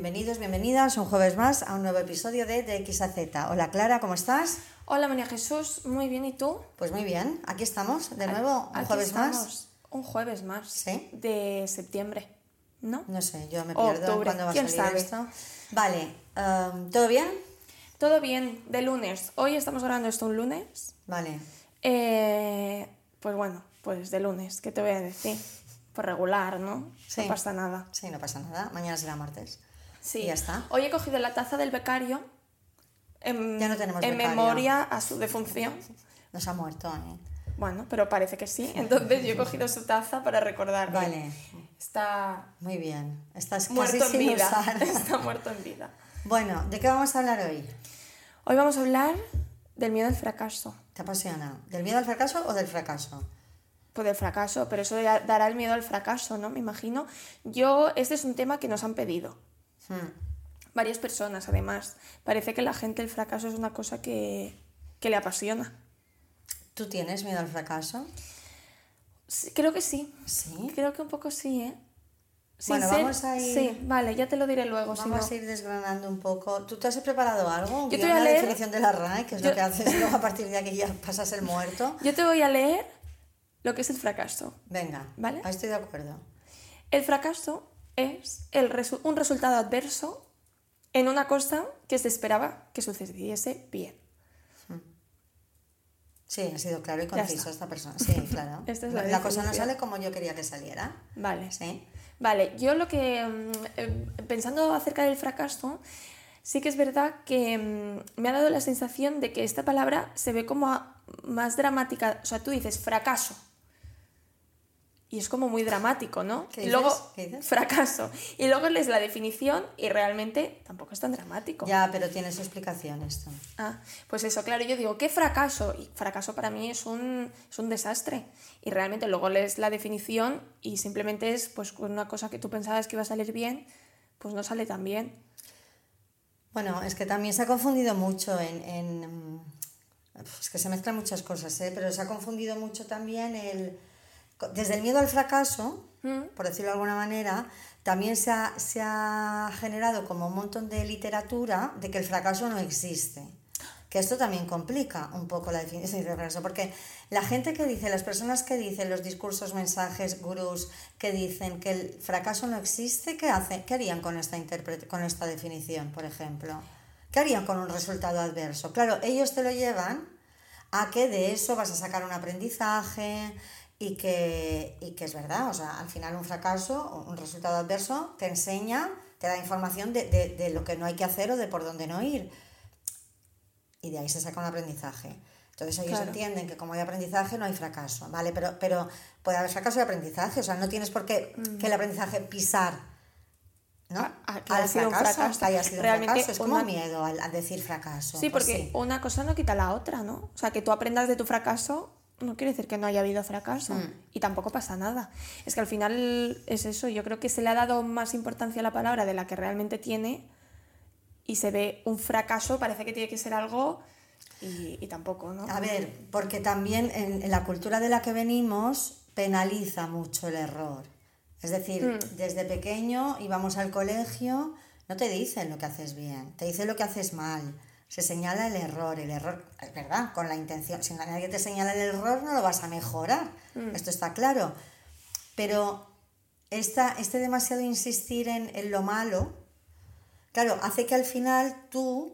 Bienvenidos, bienvenidas un jueves más a un nuevo episodio de De X a Z. Hola Clara, ¿cómo estás? Hola María Jesús, muy bien, ¿y tú? Pues muy bien, aquí estamos de nuevo, un jueves estamos. más. Un jueves más. Sí. De septiembre, ¿no? No sé, yo me pierdo octubre, cuándo va a ¿quién salir sabe? esto. Vale, em, ¿todo bien? Todo bien, de lunes. Hoy estamos grabando esto un lunes. Vale. Eh, pues bueno, pues de lunes, ¿qué te voy a decir? Pues regular, ¿no? Sí. No pasa nada. Sí, no pasa nada. Mañana será martes. Sí. Y ya está. Hoy he cogido la taza del becario en, Ya no tenemos en becario. memoria a su defunción. Nos ha muerto, ¿eh? Bueno, pero parece que sí. Entonces yo he cogido su taza para recordarle. Vale, Está muy bien. Estás muerto casi en sin vida. usar. Está muerto en vida. Bueno, ¿de qué vamos a hablar hoy? Hoy vamos a hablar del miedo al fracaso. ¿Te apasiona? ¿Del miedo al fracaso o del fracaso? Pues del fracaso, pero eso dará el miedo al fracaso, ¿no? Me imagino. Yo, este es un tema que nos han pedido. Hmm. Varias personas, además. Parece que la gente el fracaso es una cosa que, que le apasiona. ¿Tú tienes miedo al fracaso? Sí, creo que sí. Sí. Creo que un poco sí, ¿eh? Sin Bueno, ser- vamos a ir- Sí, vale, ya te lo diré luego. si Vamos no. a ir desgranando un poco. ¿Tú te has preparado algo? Un Yo te voy a leer- definición de la RAE, que es lo que haces, luego a partir de aquí ya pasas el muerto. Yo te voy a leer lo que es el fracaso. Venga, ¿Vale? ahí estoy de acuerdo. El fracaso es el resu- un resultado adverso en una cosa que se esperaba que sucediese bien. Sí, ha sido claro y conciso esta persona. Sí, claro. Es la la cosa no sale como yo quería que saliera. Vale. Sí. Vale, yo lo que, mm, eh, pensando acerca del fracaso, sí que es verdad que mm, me ha dado la sensación de que esta palabra se ve como más dramática. O sea, tú dices fracaso. Y es como muy dramático, ¿no? ¿Qué Y dices? luego, ¿Qué dices? fracaso. Y luego lees la definición y realmente tampoco es tan dramático. Ya, pero tiene su explicación esto. Ah, pues eso, claro, yo digo, ¿qué fracaso? Y fracaso para mí es un, es un desastre. Y realmente luego lees la definición y simplemente es pues una cosa que tú pensabas que iba a salir bien, pues no sale tan bien. Bueno, es que también se ha confundido mucho en... en, mm, es que se mezclan muchas cosas, ¿eh? pero se ha confundido mucho también el... Desde el miedo al fracaso, por decirlo de alguna manera, también se ha, se ha generado como un montón de literatura de que el fracaso no existe. Que esto también complica un poco la definición de fracaso, porque la gente que dice, las personas que dicen los discursos, mensajes, gurús, que dicen que el fracaso no existe, ¿qué, hacen? ¿Qué harían con esta, con esta definición, por ejemplo? ¿Qué harían con un resultado adverso? Claro, ellos te lo llevan a que de eso vas a sacar un aprendizaje y que, y que es verdad, o sea, al final un fracaso, un resultado adverso, te enseña, te da información de, de- de lo que no hay que hacer o de por dónde no ir. Y de ahí se saca un aprendizaje. Entonces ellos Claro. entienden que como hay aprendizaje no hay fracaso, ¿vale? Pero, pero puede haber fracaso y aprendizaje, o sea, no tienes por qué que el aprendizaje pisar, ¿no? Que haya al sido fracaso, fracaso. haya sido Realmente fracaso. Es como una- miedo al, al decir fracaso. Sí, pues porque sí. una cosa no quita la otra, ¿no? O sea, que tú aprendas de tu fracaso no quiere decir que no haya habido fracaso Mm. y tampoco pasa nada. Es que al final es eso, yo creo que se le ha dado más importancia a la palabra de la que realmente tiene y se ve un fracaso, parece que tiene que ser algo y, y tampoco, ¿no? A ver, porque también en, en la cultura de la que venimos penaliza mucho el error. Es decir, Mm. desde pequeño íbamos al colegio, no te dicen lo que haces bien, te dicen lo que haces mal. Se señala el error, el error, es verdad, con la intención. Si nadie te señala el error, no lo vas a mejorar. Mm. Esto está claro. Pero esta, este demasiado insistir en, en lo malo, claro, hace que al final tú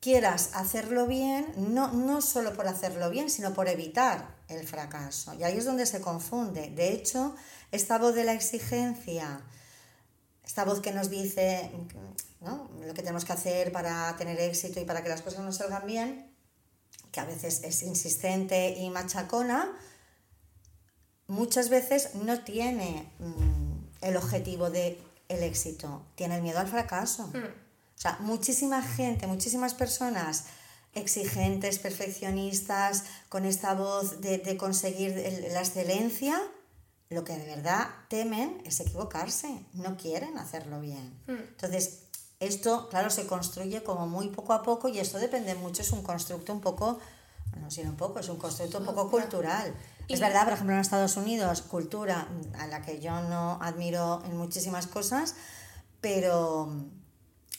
quieras hacerlo bien, no, no solo por hacerlo bien, sino por evitar el fracaso. Y ahí es donde se confunde. De hecho, esta voz de la exigencia, esta voz que nos dice ¿no? lo que tenemos que hacer para tener éxito y para que las cosas nos salgan bien, que a veces es insistente y machacona, muchas veces no tiene mm, el objetivo de el éxito, tiene el miedo al fracaso. O sea, muchísima gente, muchísimas personas exigentes, perfeccionistas, con esta voz de, de conseguir la excelencia, lo que de verdad temen es equivocarse, no quieren hacerlo bien. Entonces, esto, claro, se construye como muy poco a poco y esto depende mucho, es un constructo un poco, no sino un poco, es un constructo un poco cultural. Es Y- verdad, por ejemplo, en Estados Unidos, cultura a la que yo no admiro en muchísimas cosas, Pero mm,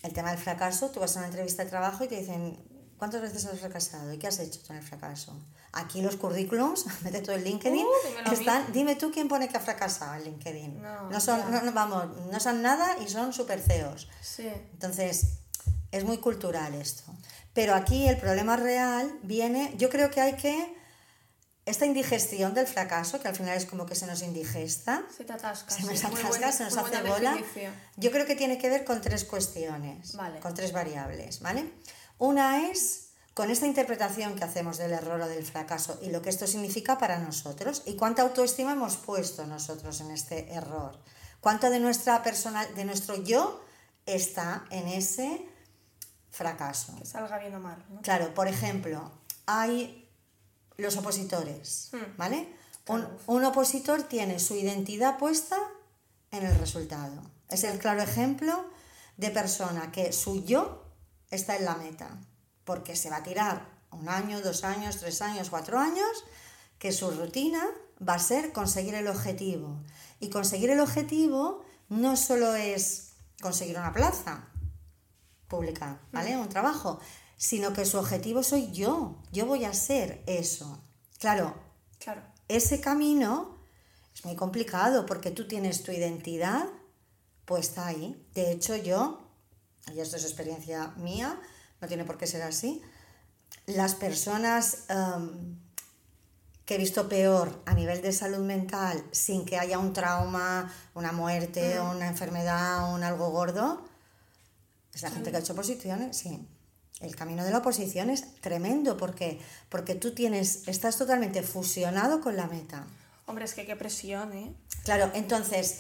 el tema del fracaso, tú vas a una entrevista de trabajo y te dicen, ¿cuántas veces has fracasado? ¿Y qué has hecho con el fracaso? Aquí los currículums, mete todo el LinkedIn, Uh, están, dime tú quién pone que ha fracasado en LinkedIn. No, son, ya. no, no, vamos, no son nada y son súper feos. Sí. Entonces, es muy cultural esto. Pero aquí el problema real viene, yo creo que hay que, esta indigestión del fracaso, que al final es como que se nos indigesta, Se te atasca. se sí. nos Muy atasca, buena- se nos hace bola. definición. Yo creo que tiene que ver con tres cuestiones, Vale. con tres variables, ¿vale? Una es con esta interpretación que hacemos del error o del fracaso y lo que esto significa para nosotros y cuánta autoestima hemos puesto nosotros en este error. Cuánto de nuestra personal, de nuestro yo está en ese fracaso. Que salga bien o mal, ¿no? Claro, por ejemplo, hay los opositores, Hmm. ¿vale? Un, un opositor tiene su identidad puesta en el resultado. Es el claro ejemplo de persona que su yo está en la meta, porque se va a tirar un año, dos años, tres años, cuatro años, que su rutina va a ser conseguir el objetivo. Y conseguir el objetivo no solo es conseguir una plaza, pública, ¿vale? Un trabajo, sino que su objetivo soy yo, yo voy a ser eso. Claro, Claro. ese camino es muy complicado porque tú tienes tu identidad puesta ahí. De hecho, yo, y esto es experiencia mía, no tiene por qué ser así, las personas em, que he visto peor a nivel de salud mental sin que haya un trauma, una muerte, una enfermedad, un algo gordo, es la gente que ha hecho oposiciones, sí. El camino de la oposición es tremendo porque, porque tú tienes, estás totalmente fusionado con la meta. Hombre, es que qué presión, ¿eh? Claro, entonces,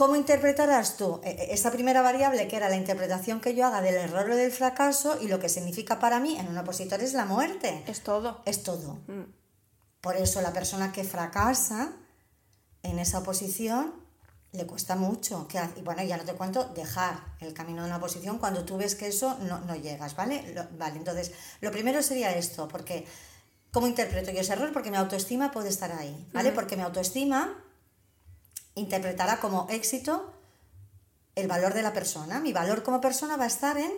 ¿cómo interpretarás tú eh, eh, esa primera variable que era la interpretación que yo haga del error o del fracaso y lo que significa para mí en un opositor es la muerte? Es todo. Es todo. Mm. Por eso la persona que fracasa en esa oposición le cuesta mucho. Y bueno, ya no te cuento dejar el camino de una oposición cuando tú ves que eso no, no llegas, ¿vale? Lo- vale, entonces, lo primero sería esto, porque ¿cómo interpreto yo ese error? Porque mi autoestima puede estar ahí, ¿vale? Porque mi autoestima interpretará como éxito el valor de la persona. Mi valor como persona va a estar en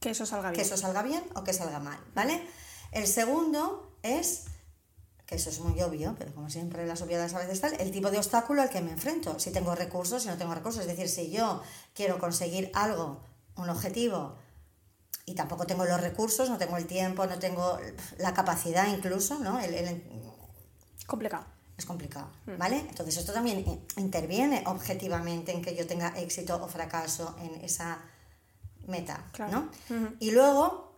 Que eso salga que bien. eso salga bien o que salga mal, ¿vale? El segundo es, que eso es muy obvio, pero como siempre las obviedades a veces tal, el tipo de obstáculo al que me enfrento, si tengo recursos, si no tengo recursos, es decir, si yo quiero conseguir algo, un objetivo, y tampoco tengo los recursos, no tengo el tiempo, no tengo la capacidad incluso, ¿no? El- el- Complicado. Es complicado, ¿vale? Entonces esto también interviene objetivamente en que yo tenga éxito o fracaso en esa meta, Claro. ¿no? Y luego,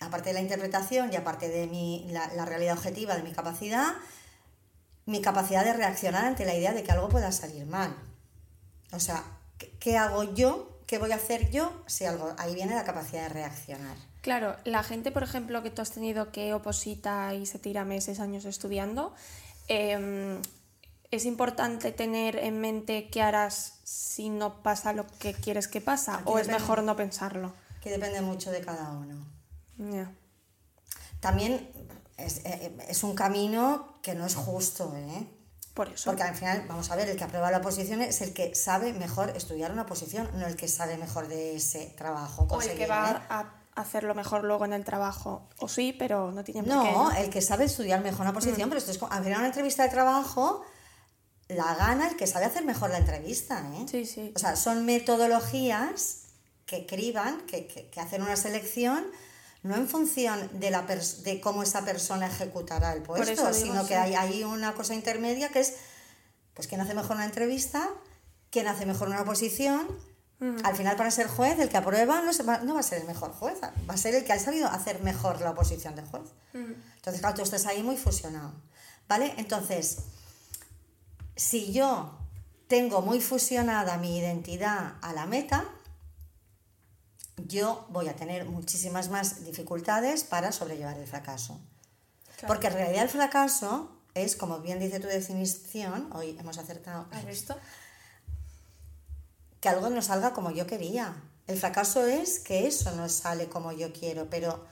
aparte de la interpretación y aparte de mi, la, la realidad objetiva de mi capacidad, mi capacidad de reaccionar ante la idea de que algo pueda salir mal. O sea, ¿qué, qué hago yo? ¿Qué voy a hacer yo si algo... Ahí viene la capacidad de reaccionar. Claro, la gente, por ejemplo, que tú has tenido que oposita y se tira meses, años estudiando, eh, es importante tener en mente qué harás si no pasa lo que quieres que pasa, Aquí o es mejor no pensarlo. Que depende mucho de cada uno. También es, eh, es un camino que no es justo, ¿eh? Por eso. Porque al final, vamos a ver, el que aprueba la oposición es el que sabe mejor estudiar una oposición, no el que sabe mejor de ese trabajo. o el que va ¿eh? a hacerlo mejor luego en el trabajo. O sí, pero no tiene por qué, No, el que sabe estudiar mejor una posición, pero esto es como, al final una entrevista de trabajo la gana el que sabe hacer mejor la entrevista, ¿eh? Sí, sí. O sea, son metodologías que criban, que, que- que hacen una selección, no en función de, la de cómo esa persona ejecutará el puesto, digo, sino sí. que hay, hay una cosa intermedia que es, pues, quién hace mejor una entrevista, quién hace mejor una oposición. Al final, para ser juez, el que aprueba no, se va, no va a ser el mejor juez, va a ser el que ha sabido hacer mejor la oposición de juez. Entonces, claro, tú estás ahí muy fusionado. ¿Vale? Entonces, si yo tengo muy fusionada mi identidad a la meta, yo voy a tener muchísimas más dificultades para sobrellevar el fracaso. Claro. Porque en realidad el fracaso es, como bien dice tu definición, hoy hemos acertado, ¿Has visto? Que algo no salga como yo quería. El fracaso es que eso no sale como yo quiero, pero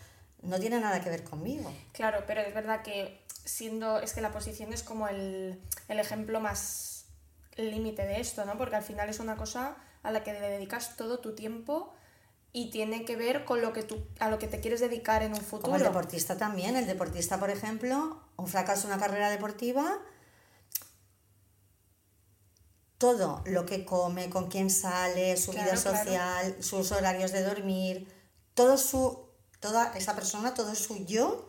no tiene nada que ver conmigo. Claro, pero es verdad que siendo, es que la posición es como el, el ejemplo más límite de esto, ¿no? Porque al final es una cosa a la que le dedicas todo tu tiempo y tiene que ver con lo que tú, a lo que te quieres dedicar en un futuro. Como el deportista también. El deportista, por ejemplo, un fracaso en una carrera deportiva, todo lo que come, con quién sale, su vida claro. social, sus horarios de dormir, todo su, toda esa persona, todo su yo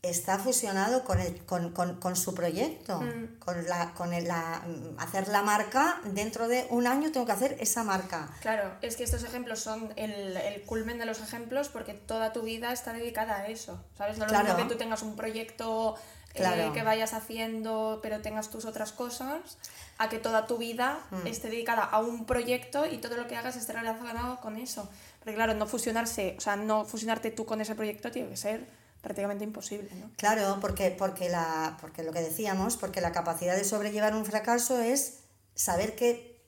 está fusionado con, el, con, con- con su proyecto, Mm. con, la, con el- la, hacer la marca, dentro de un año tengo que hacer esa marca. Claro, es que estos ejemplos son el, el culmen de los ejemplos porque toda tu vida está dedicada a eso, ¿sabes? No lo Claro. que tú tengas un proyecto eh, Claro. que vayas haciendo pero tengas tus otras cosas, a que toda tu vida Mm. esté dedicada a un proyecto y todo lo que hagas esté relacionado con eso. Porque claro, no fusionarse, o sea, no fusionarte tú con ese proyecto tiene que ser prácticamente imposible, ¿no? Claro, porque, porque, la, porque lo que decíamos, porque la capacidad de sobrellevar un fracaso es saber que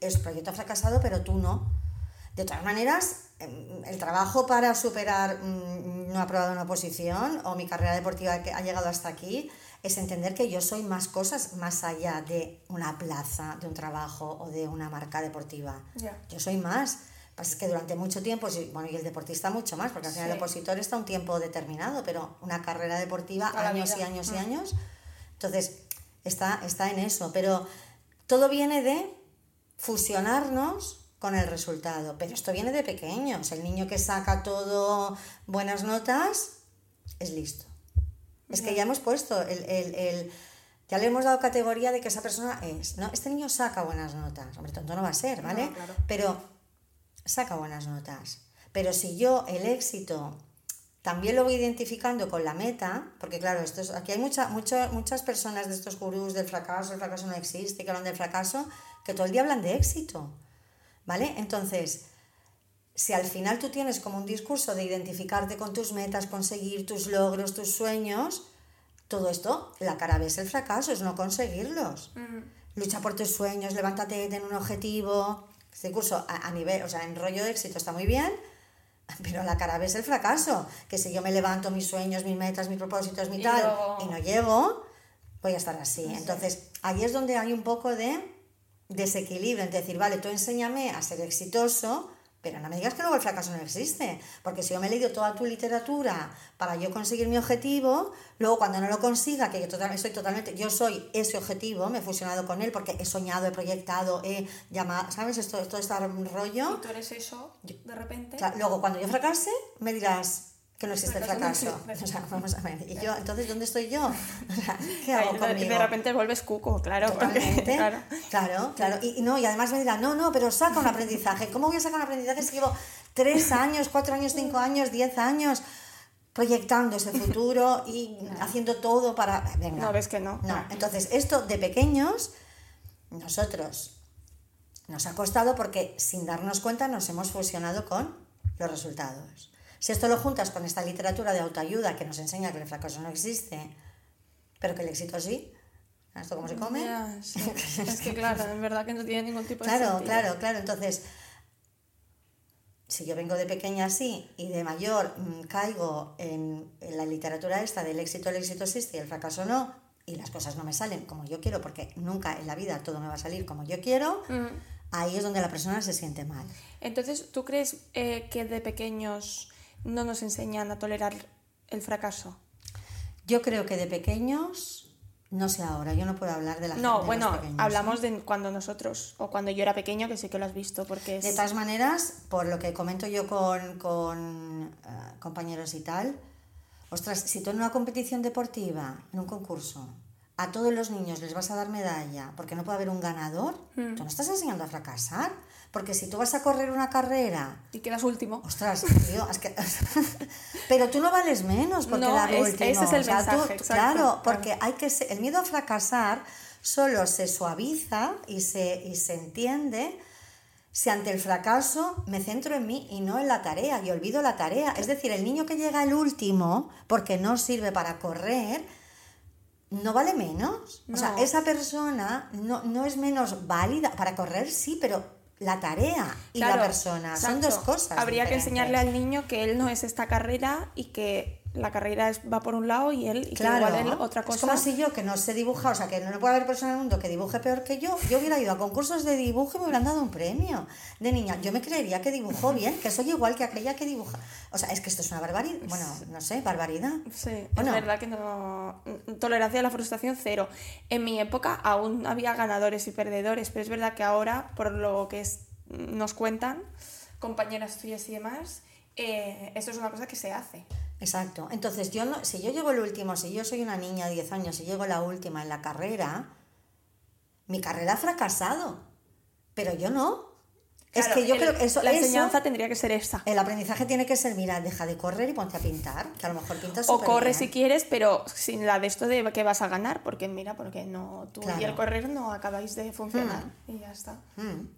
es proyecto ha fracasado, pero tú no. De todas maneras, em, el trabajo para superar mm, no aprobado una oposición o mi carrera deportiva que ha llegado hasta aquí es entender que yo soy más cosas más allá de una plaza, de un trabajo o de una marca deportiva. Yo soy más. Es que durante mucho tiempo, bueno, y el deportista mucho más, porque al final Sí. el opositor está un tiempo determinado, pero una carrera deportiva, Toda años y años y Mm. años. Entonces, está, está en eso. Pero todo viene de fusionarnos con el resultado. Pero esto viene de pequeños. El niño que saca todo buenas notas es listo. Es que ya hemos puesto el, el- el- ya le hemos dado categoría de que esa persona es, ¿no? Este niño saca buenas notas. Hombre, tonto no va a ser, ¿vale? No, claro. Pero saca buenas notas. Pero si yo el éxito también lo voy identificando con la meta, porque claro, esto es- aquí hay mucha, mucho- muchas personas de estos gurús del fracaso, el fracaso no existe, que hablan del fracaso, que todo el día hablan de éxito, ¿vale? Entonces, si al final tú tienes como un discurso de identificarte con tus metas, conseguir tus logros, tus sueños, todo esto, la cara B es el fracaso, es no conseguirlos. Lucha por tus sueños, levántate, ten un objetivo. Este curso a, a nivel, o sea, en rollo de éxito está muy bien, pero la cara B es el fracaso. Que si yo me levanto mis sueños, mis metas, mis propósitos, mi Y tal, luego- y no llego, voy a estar así. Entonces, ahí es donde hay un poco de desequilibrio, en decir, vale, tú enséñame a ser exitoso, pero no me digas que luego el fracaso no existe, porque si yo me he leído toda tu literatura para yo conseguir mi objetivo, luego cuando no lo consiga, que yo totalmente, soy totalmente, yo soy ese objetivo, me he fusionado con él porque he soñado, he proyectado, he llamado, ¿sabes? Esto, todo este rollo. Y tú eres eso, de repente. Luego, cuando yo fracase, me dirás que no existe el Fracaso. O sea, vamos a ver. ¿Y yo, entonces, dónde estoy yo? O sea, ¿Qué hago conmigo? de repente vuelves cuco, claro. porque- claro. Claro, claro. Y, y no, y además me dirán, no, no, pero saca un aprendizaje. ¿Cómo voy a sacar un aprendizaje si llevo tres años, cuatro años, cinco años, diez años proyectando ese futuro y haciendo todo para. Venga. No, ves que no. No, entonces esto de pequeños, nosotros nos ha costado porque sin darnos cuenta nos hemos fusionado con los resultados. Si esto lo juntas con esta literatura de autoayuda que nos enseña que el fracaso no existe, pero que el éxito sí, ¿esto cómo se come? Sí. Es que claro, en verdad que no tiene ningún tipo de Claro, sentido. claro, claro. Entonces, si yo vengo de pequeña así y de mayor mm, caigo en, en la literatura esta del éxito, el éxito existe y el fracaso no, y las cosas no me salen como yo quiero, porque nunca en la vida todo me va a salir como yo quiero, Mm. ahí es donde la persona se siente mal. Entonces, ¿tú crees eh, que de pequeños no nos enseñan a tolerar el fracaso? Yo creo que de pequeños, no sé ahora, yo no puedo hablar de la. No, bueno, pequeños, ¿eh? hablamos de cuando nosotros, o cuando yo era pequeño, que sí que lo has visto, porque es... De todas maneras, por lo que comento yo con, con eh, compañeros y tal, ostras, si tú en una competición deportiva, en un concurso, a todos los niños les vas a dar medalla porque no puede haber un ganador, Hmm. tú no estás enseñando a fracasar. Porque si tú vas a correr una carrera, Y quedas último. ostras, tío, es que... pero tú no vales menos por No, quedar es- último. ese es el O sea, mensaje, tú- exacto, claro, claro. porque hay que ser- el miedo a fracasar solo se suaviza y se, y se entiende si ante el fracaso me centro en mí y no en la tarea y olvido la tarea. Es decir, el niño que llega el último porque no sirve para correr, no vale menos. O sea, esa persona no, no es menos válida. Para correr sí, pero la tarea y Claro, la persona son dos cosas. Habría que enseñarle al niño que él no es esta carrera y que la carrera es- va por un lado y él, y que Claro, igual él otra cosa. es como si yo que no sé dibujar, o sea, que no puede haber persona en el mundo que dibuje peor que yo, yo hubiera ido a concursos de dibujo y me hubieran dado un premio de niña. Yo me creería que dibujo bien, que soy igual que aquella que dibuja. O sea, es que esto es una barbaridad, bueno, no sé, barbaridad. Sí, Bueno. es verdad que no. Tolerancia a la frustración cero. En mi época aún había ganadores y perdedores, pero es verdad que ahora, por lo que es- nos cuentan compañeras tuyas y demás, eh, esto es una cosa que se hace. Exacto. Entonces, yo no, si yo llego el último, si yo soy una niña de 10 años y llego la última en la carrera, mi carrera ha fracasado. Pero yo no. Es Claro, que yo el- creo que eso, La eso- enseñanza tendría que ser esa. el aprendizaje tiene que ser, mira, deja de correr y ponte a pintar, que a lo mejor pintas O corre bien. si quieres, pero sin la de esto de que vas a ganar, porque mira, porque no tú y Claro. el correr no acabáis de funcionar y ya está. Mm.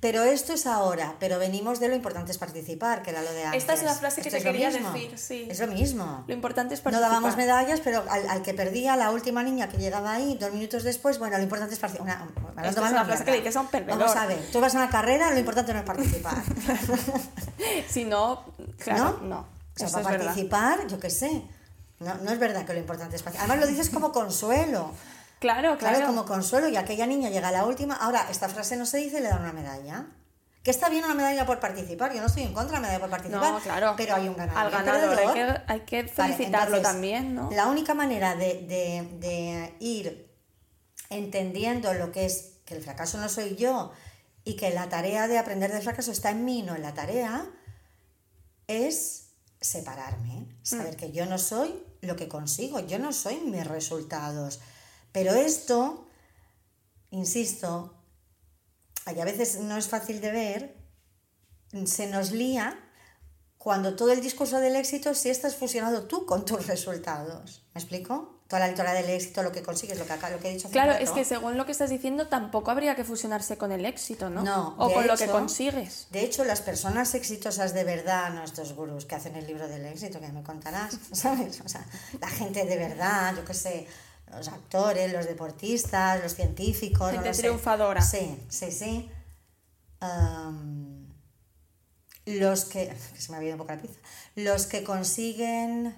Pero esto es ahora, pero venimos de lo importante es participar, que era lo de antes. Esta es la frase que Esto te es quería decir, sí. Es lo mismo. Lo importante es No participar. dábamos medallas, pero al, al que perdía, la última niña que llegaba ahí, dos minutos después, bueno, lo importante es participar. Una, hablando Esto es una frase que le dices a un perdedor. Vamos a ver, tú vas a una carrera, lo importante no es participar. Si no, claro, ¿No? no. O sea, para es verdad. participar, yo qué sé. No, no es verdad que lo importante es participar. Además lo dices como consuelo. Claro, Claro, claro. como consuelo, y aquella niña llega a la última. Ahora, esta frase no se dice y le dan una medalla. Que está bien una medalla por participar, yo no estoy en contra de la medalla por participar, No, claro. pero hay un ganador. Al ganador hay que, hay que Vale, felicitarlo entonces, también, ¿no? La única manera de, de- de ir entendiendo lo que es que el fracaso no soy yo y que la tarea de aprender del fracaso está en mí, no en la tarea, es separarme, saber que yo no soy lo que consigo, yo no soy mis resultados. Pero esto, insisto, y a veces no es fácil de ver, se nos lía cuando todo el discurso del éxito sí estás fusionado tú con tus resultados. ¿Me explico? Toda la lectura del éxito, lo que consigues, lo que, acá, lo que he dicho Claro, rato. es que según lo que estás diciendo, tampoco habría que fusionarse con el éxito, ¿no? No, o con lo que consigues. De hecho, las personas exitosas de verdad, no estos gurús que hacen el libro del éxito, que me contarás, ¿sabes? O sea, la gente de verdad, yo qué sé, los actores, los deportistas, los científicos. no Gente sé. triunfadora. Sí, sí, sí. Los que, que se me ha ido un poco la pizza, los que consiguen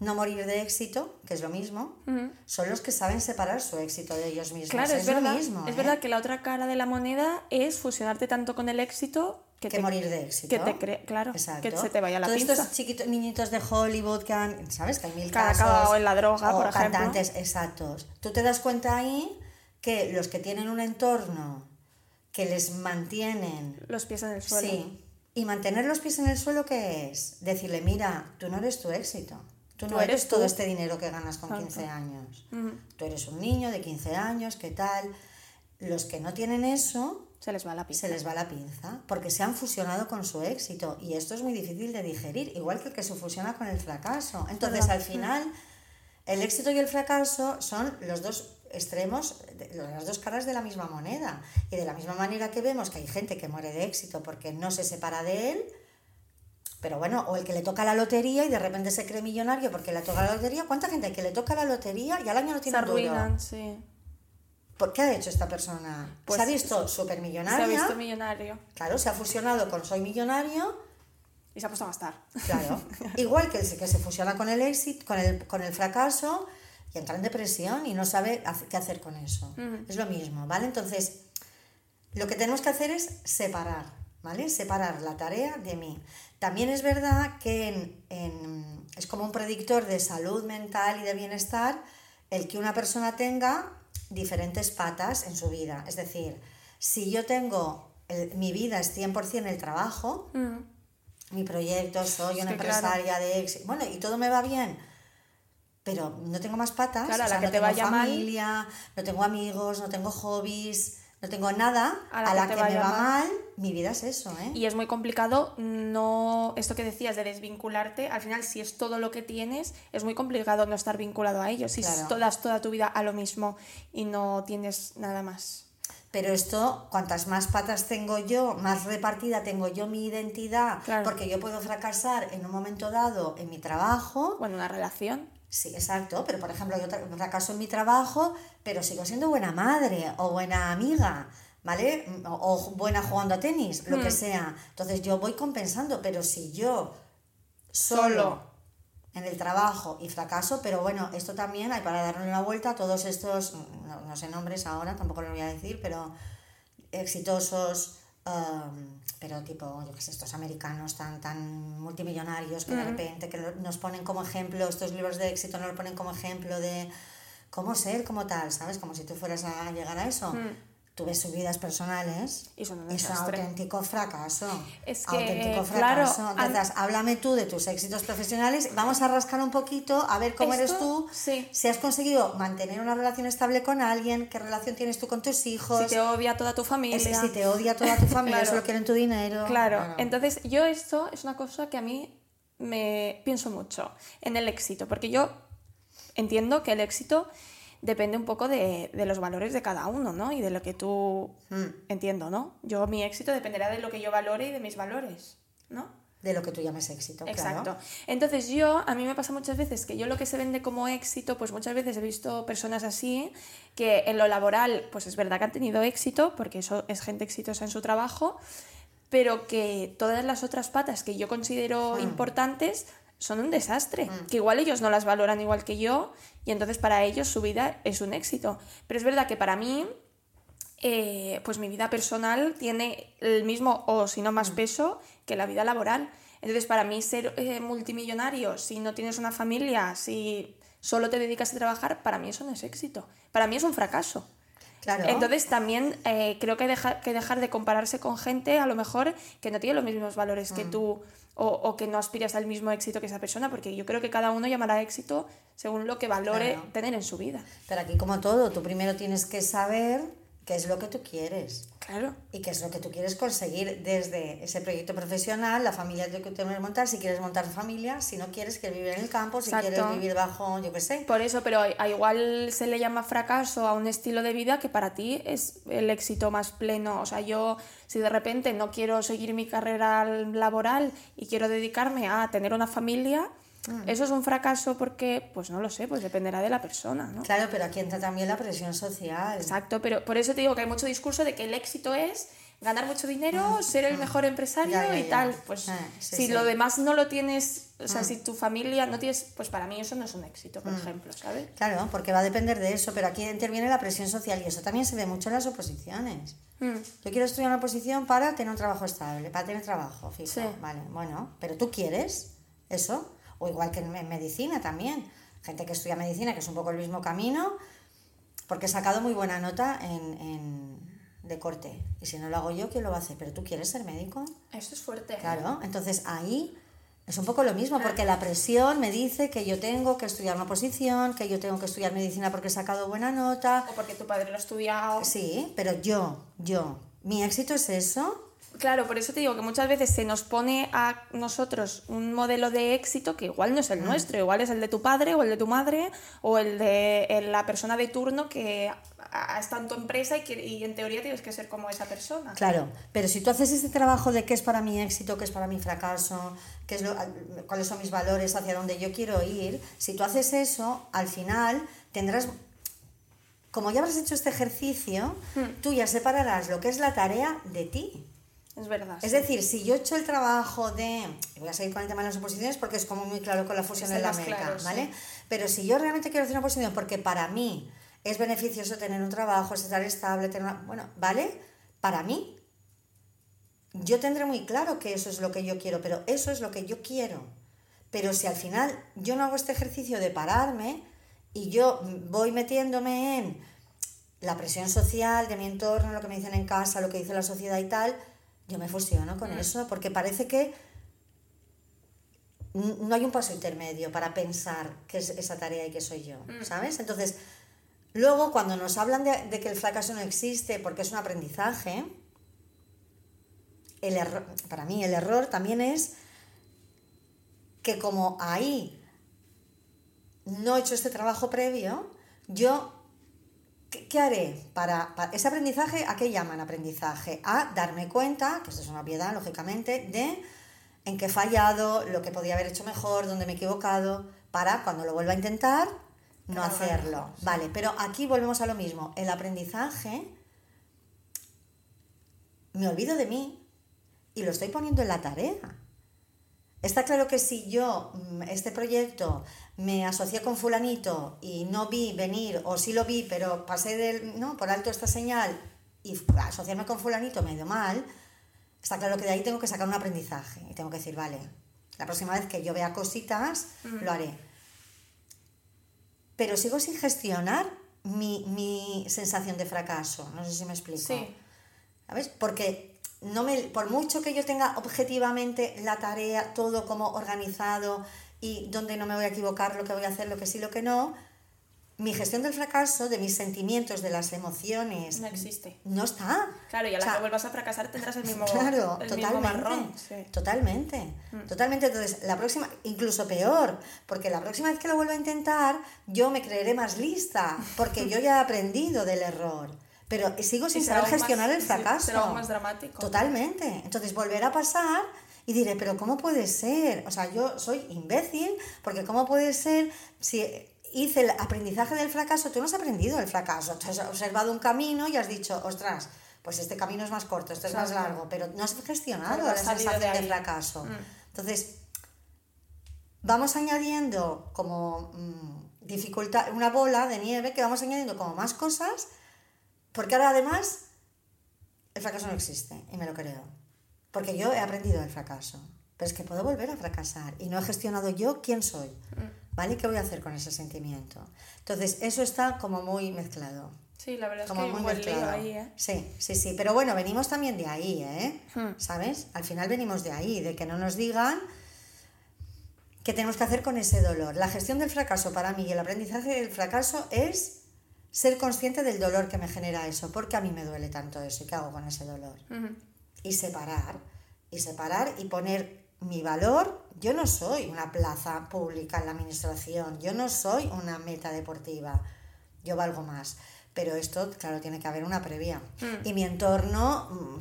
no morir de éxito, que es lo mismo, son los que saben separar su éxito de ellos mismos. Claro, es, lo verdad. mismo. es ¿eh? verdad que la otra cara de la moneda es fusionarte tanto con el éxito que, que te, morir de éxito. que te claro, Exacto. que se te vaya la Todos pinza. estos chiquitos niñitos de Hollywood que han, ¿sabes? Que hay mil han casos. acabado en la droga, o por ejemplo. cantantes, exactos. Tú te das cuenta ahí que los que tienen un entorno que les mantienen Los pies en el suelo. Sí. Y mantener los pies en el suelo, ¿qué es? Decirle, mira, tú no eres tu éxito. Tú no eres todo tú. este dinero que ganas con Exacto. 15 años. Tú eres un niño de 15 años, ¿qué tal? Los que no tienen eso, Se les va la pinza. se les va la pinza, porque se han fusionado con su éxito. Y esto es muy difícil de digerir, igual que el que se fusiona con el fracaso. Entonces, al final, el éxito y el fracaso son los dos extremos, las dos caras de la misma moneda. Y de la misma manera que vemos que hay gente que muere de éxito porque no se separa de él, pero bueno, o el que le toca la lotería y de repente se cree millonario porque le toca la lotería. ¿Cuánta gente hay que le toca la lotería y al año no Se tiene duro? arruinan, sí. ¿Por qué ha hecho esta persona? Pues se ha visto Se ha visto millonario Claro, se ha fusionado con Soy Millonario, y se ha puesto a gastar. claro. Igual que el que se fusiona con el éxito, con el, con el fracaso, y entra en depresión y no sabe qué hacer con eso. Es lo mismo, ¿vale? Entonces, lo que tenemos que hacer es separar, ¿vale? Separar la tarea de mí. También es verdad que en- en- es como un predictor de salud mental y de bienestar el que una persona tenga diferentes patas en su vida. Es decir, si yo tengo, el- mi vida es 100% el trabajo, Mm. mi proyecto, soy una claro. empresaria de éxito, bueno, y todo me va bien, pero no tengo más patas, Claro, a o sea, la que no te tengo vaya mal. familia, no tengo amigos, no tengo hobbies, no tengo nada, A a la que me va mal. mal, mi vida es eso, ¿eh? Y es muy complicado no esto que decías de desvincularte, al final si es todo lo que tienes, es muy complicado no estar vinculado a ello, si Claro. todas toda tu vida a lo mismo y no tienes nada más. Pero esto, cuantas más patas tengo yo, más repartida tengo yo mi identidad, Claro. porque yo puedo fracasar en un momento dado en mi trabajo, Bueno, una relación. Sí, exacto, pero por ejemplo yo fracaso en mi trabajo, pero sigo siendo buena madre o buena amiga, ¿vale? O, o buena jugando a tenis, lo Hmm. que sea. Entonces yo voy compensando, pero si yo solo, Solo. en el trabajo y fracaso, pero bueno, esto también hay para darle la vuelta a todos estos, no, no sé nombres ahora, tampoco lo voy a decir, pero exitosos, um, pero tipo, yo qué sé, estos americanos tan, tan multimillonarios que de repente que nos ponen como ejemplo, estos libros de éxito nos lo ponen como ejemplo de cómo ser como tal, ¿sabes? Como si tú fueras a llegar a eso. Ves sus vidas personales Y son un es un auténtico fracaso. Es que, auténtico claro, fracaso. Entonces, háblame tú de tus éxitos profesionales. Vamos a rascar un poquito a ver cómo eres tú. sí. Si has conseguido mantener una relación estable con alguien, qué relación tienes tú con tus hijos. Si te odia toda tu familia. Es- si te odia toda tu familia, Claro. solo quieren tu dinero. Claro, entonces yo esto es una cosa que a mí me pienso mucho en el éxito, porque yo entiendo que el éxito depende un poco de, de los valores de cada uno, ¿no? Y de lo que tú Mm. entiendo, ¿no? Yo mi éxito dependerá de lo que yo valore y de mis valores, ¿no? De lo que tú llames éxito. claro. Exacto. Entonces yo, a mí me pasa muchas veces que yo lo que se vende como éxito, pues muchas veces he visto personas así, que en lo laboral, pues es verdad que han tenido éxito, porque eso es gente exitosa en su trabajo, pero que todas las otras patas que yo considero importantes son un desastre, que igual ellos no las valoran igual que yo, y entonces para ellos su vida es un éxito. Pero es verdad que para mí eh, pues mi vida personal tiene el mismo o si no más peso que la vida laboral. Entonces, para mí ser eh, multimillonario, si no tienes una familia, si solo te dedicas a trabajar, para mí eso no es éxito. Para mí es un fracaso. Claro. Entonces también eh, creo que hay deja- que dejar de compararse con gente a lo mejor que no tiene los mismos valores Mm. que tú o, o que no aspiras al mismo éxito que esa persona, porque yo creo que cada uno llamará éxito según lo que valore Claro. tener en su vida. Pero aquí, como todo, tú primero tienes que saber qué es lo que tú quieres. Claro. y qué es lo que tú quieres conseguir desde ese proyecto profesional, la familia que tú quieres montar, si quieres montar familia, si no quieres, quieres vivir en el campo, si Exacto. quieres vivir bajo, yo qué sé. Por eso, pero a igual se le llama fracaso a un estilo de vida que para ti es el éxito más pleno. O sea, yo si de repente no quiero seguir mi carrera laboral y quiero dedicarme a tener una familia, eso es un fracaso porque, pues no lo sé, pues dependerá de la persona, ¿no? Claro, pero aquí entra también la presión social. Exacto, pero por eso te digo que hay mucho discurso de que el éxito es ganar mucho dinero, ser el mejor empresario Ya, ya, y tal. Pues Ah, sí, si sí. lo demás no lo tienes, o sea, si tu familia no tienes, pues para mí eso no es un éxito, por ejemplo, ¿sabes? Claro, porque va a depender de eso, pero aquí interviene la presión social y eso también se ve mucho en las oposiciones. Mm. Yo quiero estudiar una oposición para tener un trabajo estable, para tener trabajo fijo. Sí. Vale, bueno, pero tú quieres eso, o igual que en medicina también. Gente que estudia medicina, que es un poco el mismo camino, porque he sacado muy buena nota en, en- de corte. Y si no lo hago yo, ¿quién lo va a hacer? ¿Pero tú quieres ser médico? Esto es fuerte. Claro, entonces ahí es un poco lo mismo, porque la presión me dice que yo tengo que estudiar una posición, que yo tengo que estudiar medicina porque he sacado buena nota. O porque tu padre lo ha estudiado. Sí, pero yo, yo, mi éxito es eso. Claro, por eso te digo que muchas veces se nos pone a nosotros un modelo de éxito que igual no es Mm. el nuestro, igual es el de tu padre o el de tu madre o el de la persona de turno que ha estado en tu empresa y, que, y en teoría tienes que ser como esa persona. Claro, pero si tú haces este trabajo de qué es para mi éxito, qué es para mi fracaso, qué es lo, cuáles son mis valores, hacia dónde yo quiero ir, si tú haces eso, al final tendrás, como ya habrás hecho este ejercicio, tú ya separarás lo que es la tarea de ti. Es verdad. Es sí. decir, si yo he hecho el trabajo de. Voy a seguir con el tema de las oposiciones porque es como muy claro con la fusión en la América, claro, ¿vale? sí. Pero si yo realmente quiero hacer una oposición porque para mí es beneficioso tener un trabajo, estar estable, tener una- Bueno, ¿vale? Para mí. Yo tendré muy claro que eso es lo que yo quiero, pero eso es lo que yo quiero. Pero si al final yo no hago este ejercicio de pararme y yo voy metiéndome en la presión social de mi entorno, lo que me dicen en casa, lo que dice la sociedad y tal, yo me fusiono con eso, porque parece que no hay un paso intermedio para pensar qué es esa tarea y qué soy yo, ¿sabes? Entonces, luego cuando nos hablan de, de que el fracaso no existe porque es un aprendizaje, el error, para mí el error también es que como ahí no he hecho este trabajo previo, yo ¿Qué, qué haré para, para- ese aprendizaje? ¿A qué llaman aprendizaje? A darme cuenta, que esto es una piedad, lógicamente, de en qué he fallado, lo que podía haber hecho mejor, dónde me he equivocado, para cuando lo vuelva a intentar, no hacerlo. Vale, pero aquí volvemos a lo mismo. El aprendizaje, me olvido de mí y lo estoy poniendo en la tarea. Está claro que si yo, mm, este proyecto, me asocié con fulanito y no vi venir, o sí lo vi, pero pasé del, ¿no? por alto esta señal y asociarme con fulanito me dio mal, está claro que de ahí tengo que sacar un aprendizaje y tengo que decir, vale, la próxima vez que yo vea cositas, lo haré. Pero sigo sin gestionar mi, mi, sensación de fracaso. No sé si me explico. Sí. ¿Sabes? Porque no me, por mucho que yo tenga objetivamente la tarea, todo como organizado y donde no me voy a equivocar, lo que voy a hacer, lo que sí, lo que no, mi gestión del fracaso, de mis sentimientos, de las emociones. No existe. No está. Claro, y a la que vuelvas a fracasar tendrás el mismo, claro, el totalmente, mismo marrón. Totalmente. Mm. Totalmente. Entonces, la próxima, incluso peor, porque la próxima vez que lo vuelva a intentar, yo me creeré más lista, porque yo ya he aprendido del error. Pero sigo sin saber gestionar el fracaso. Será más dramático. Totalmente. Entonces, volverá a pasar y diré, pero ¿cómo puede ser? O sea, yo soy imbécil, porque ¿cómo puede ser si hice el aprendizaje del fracaso, tú no has aprendido el fracaso, tú has observado un camino y has dicho, ostras, pues este camino es más corto, este es más largo, pero no has gestionado la sensación de, fracaso. Mm. Entonces, vamos añadiendo como mm, dificultad, una bola de nieve que vamos añadiendo como más cosas, porque ahora además el fracaso no existe, y me lo creo, porque yo he aprendido el fracaso, pero es que puedo volver a fracasar y no he gestionado yo quién soy. Mm. ¿Vale? ¿Qué voy a hacer con ese sentimiento? Entonces, eso está como muy mezclado. Sí, la verdad es que buen lío ahí, ¿eh? Sí, sí, sí. Pero bueno, venimos también de ahí, ¿eh? Hmm. ¿Sabes? Al final venimos de ahí, de que no nos digan qué tenemos que hacer con ese dolor. La gestión del fracaso para mí y el aprendizaje del fracaso es ser consciente del dolor que me genera eso. ¿Por qué a mí me duele tanto eso? ¿Y qué hago con ese dolor? Y separar. Y separar y poner mi valor, yo no soy una plaza pública en la administración, yo no soy una meta deportiva, yo valgo más. Pero esto, claro, tiene que haber una previa. Hmm. Y mi entorno, mm,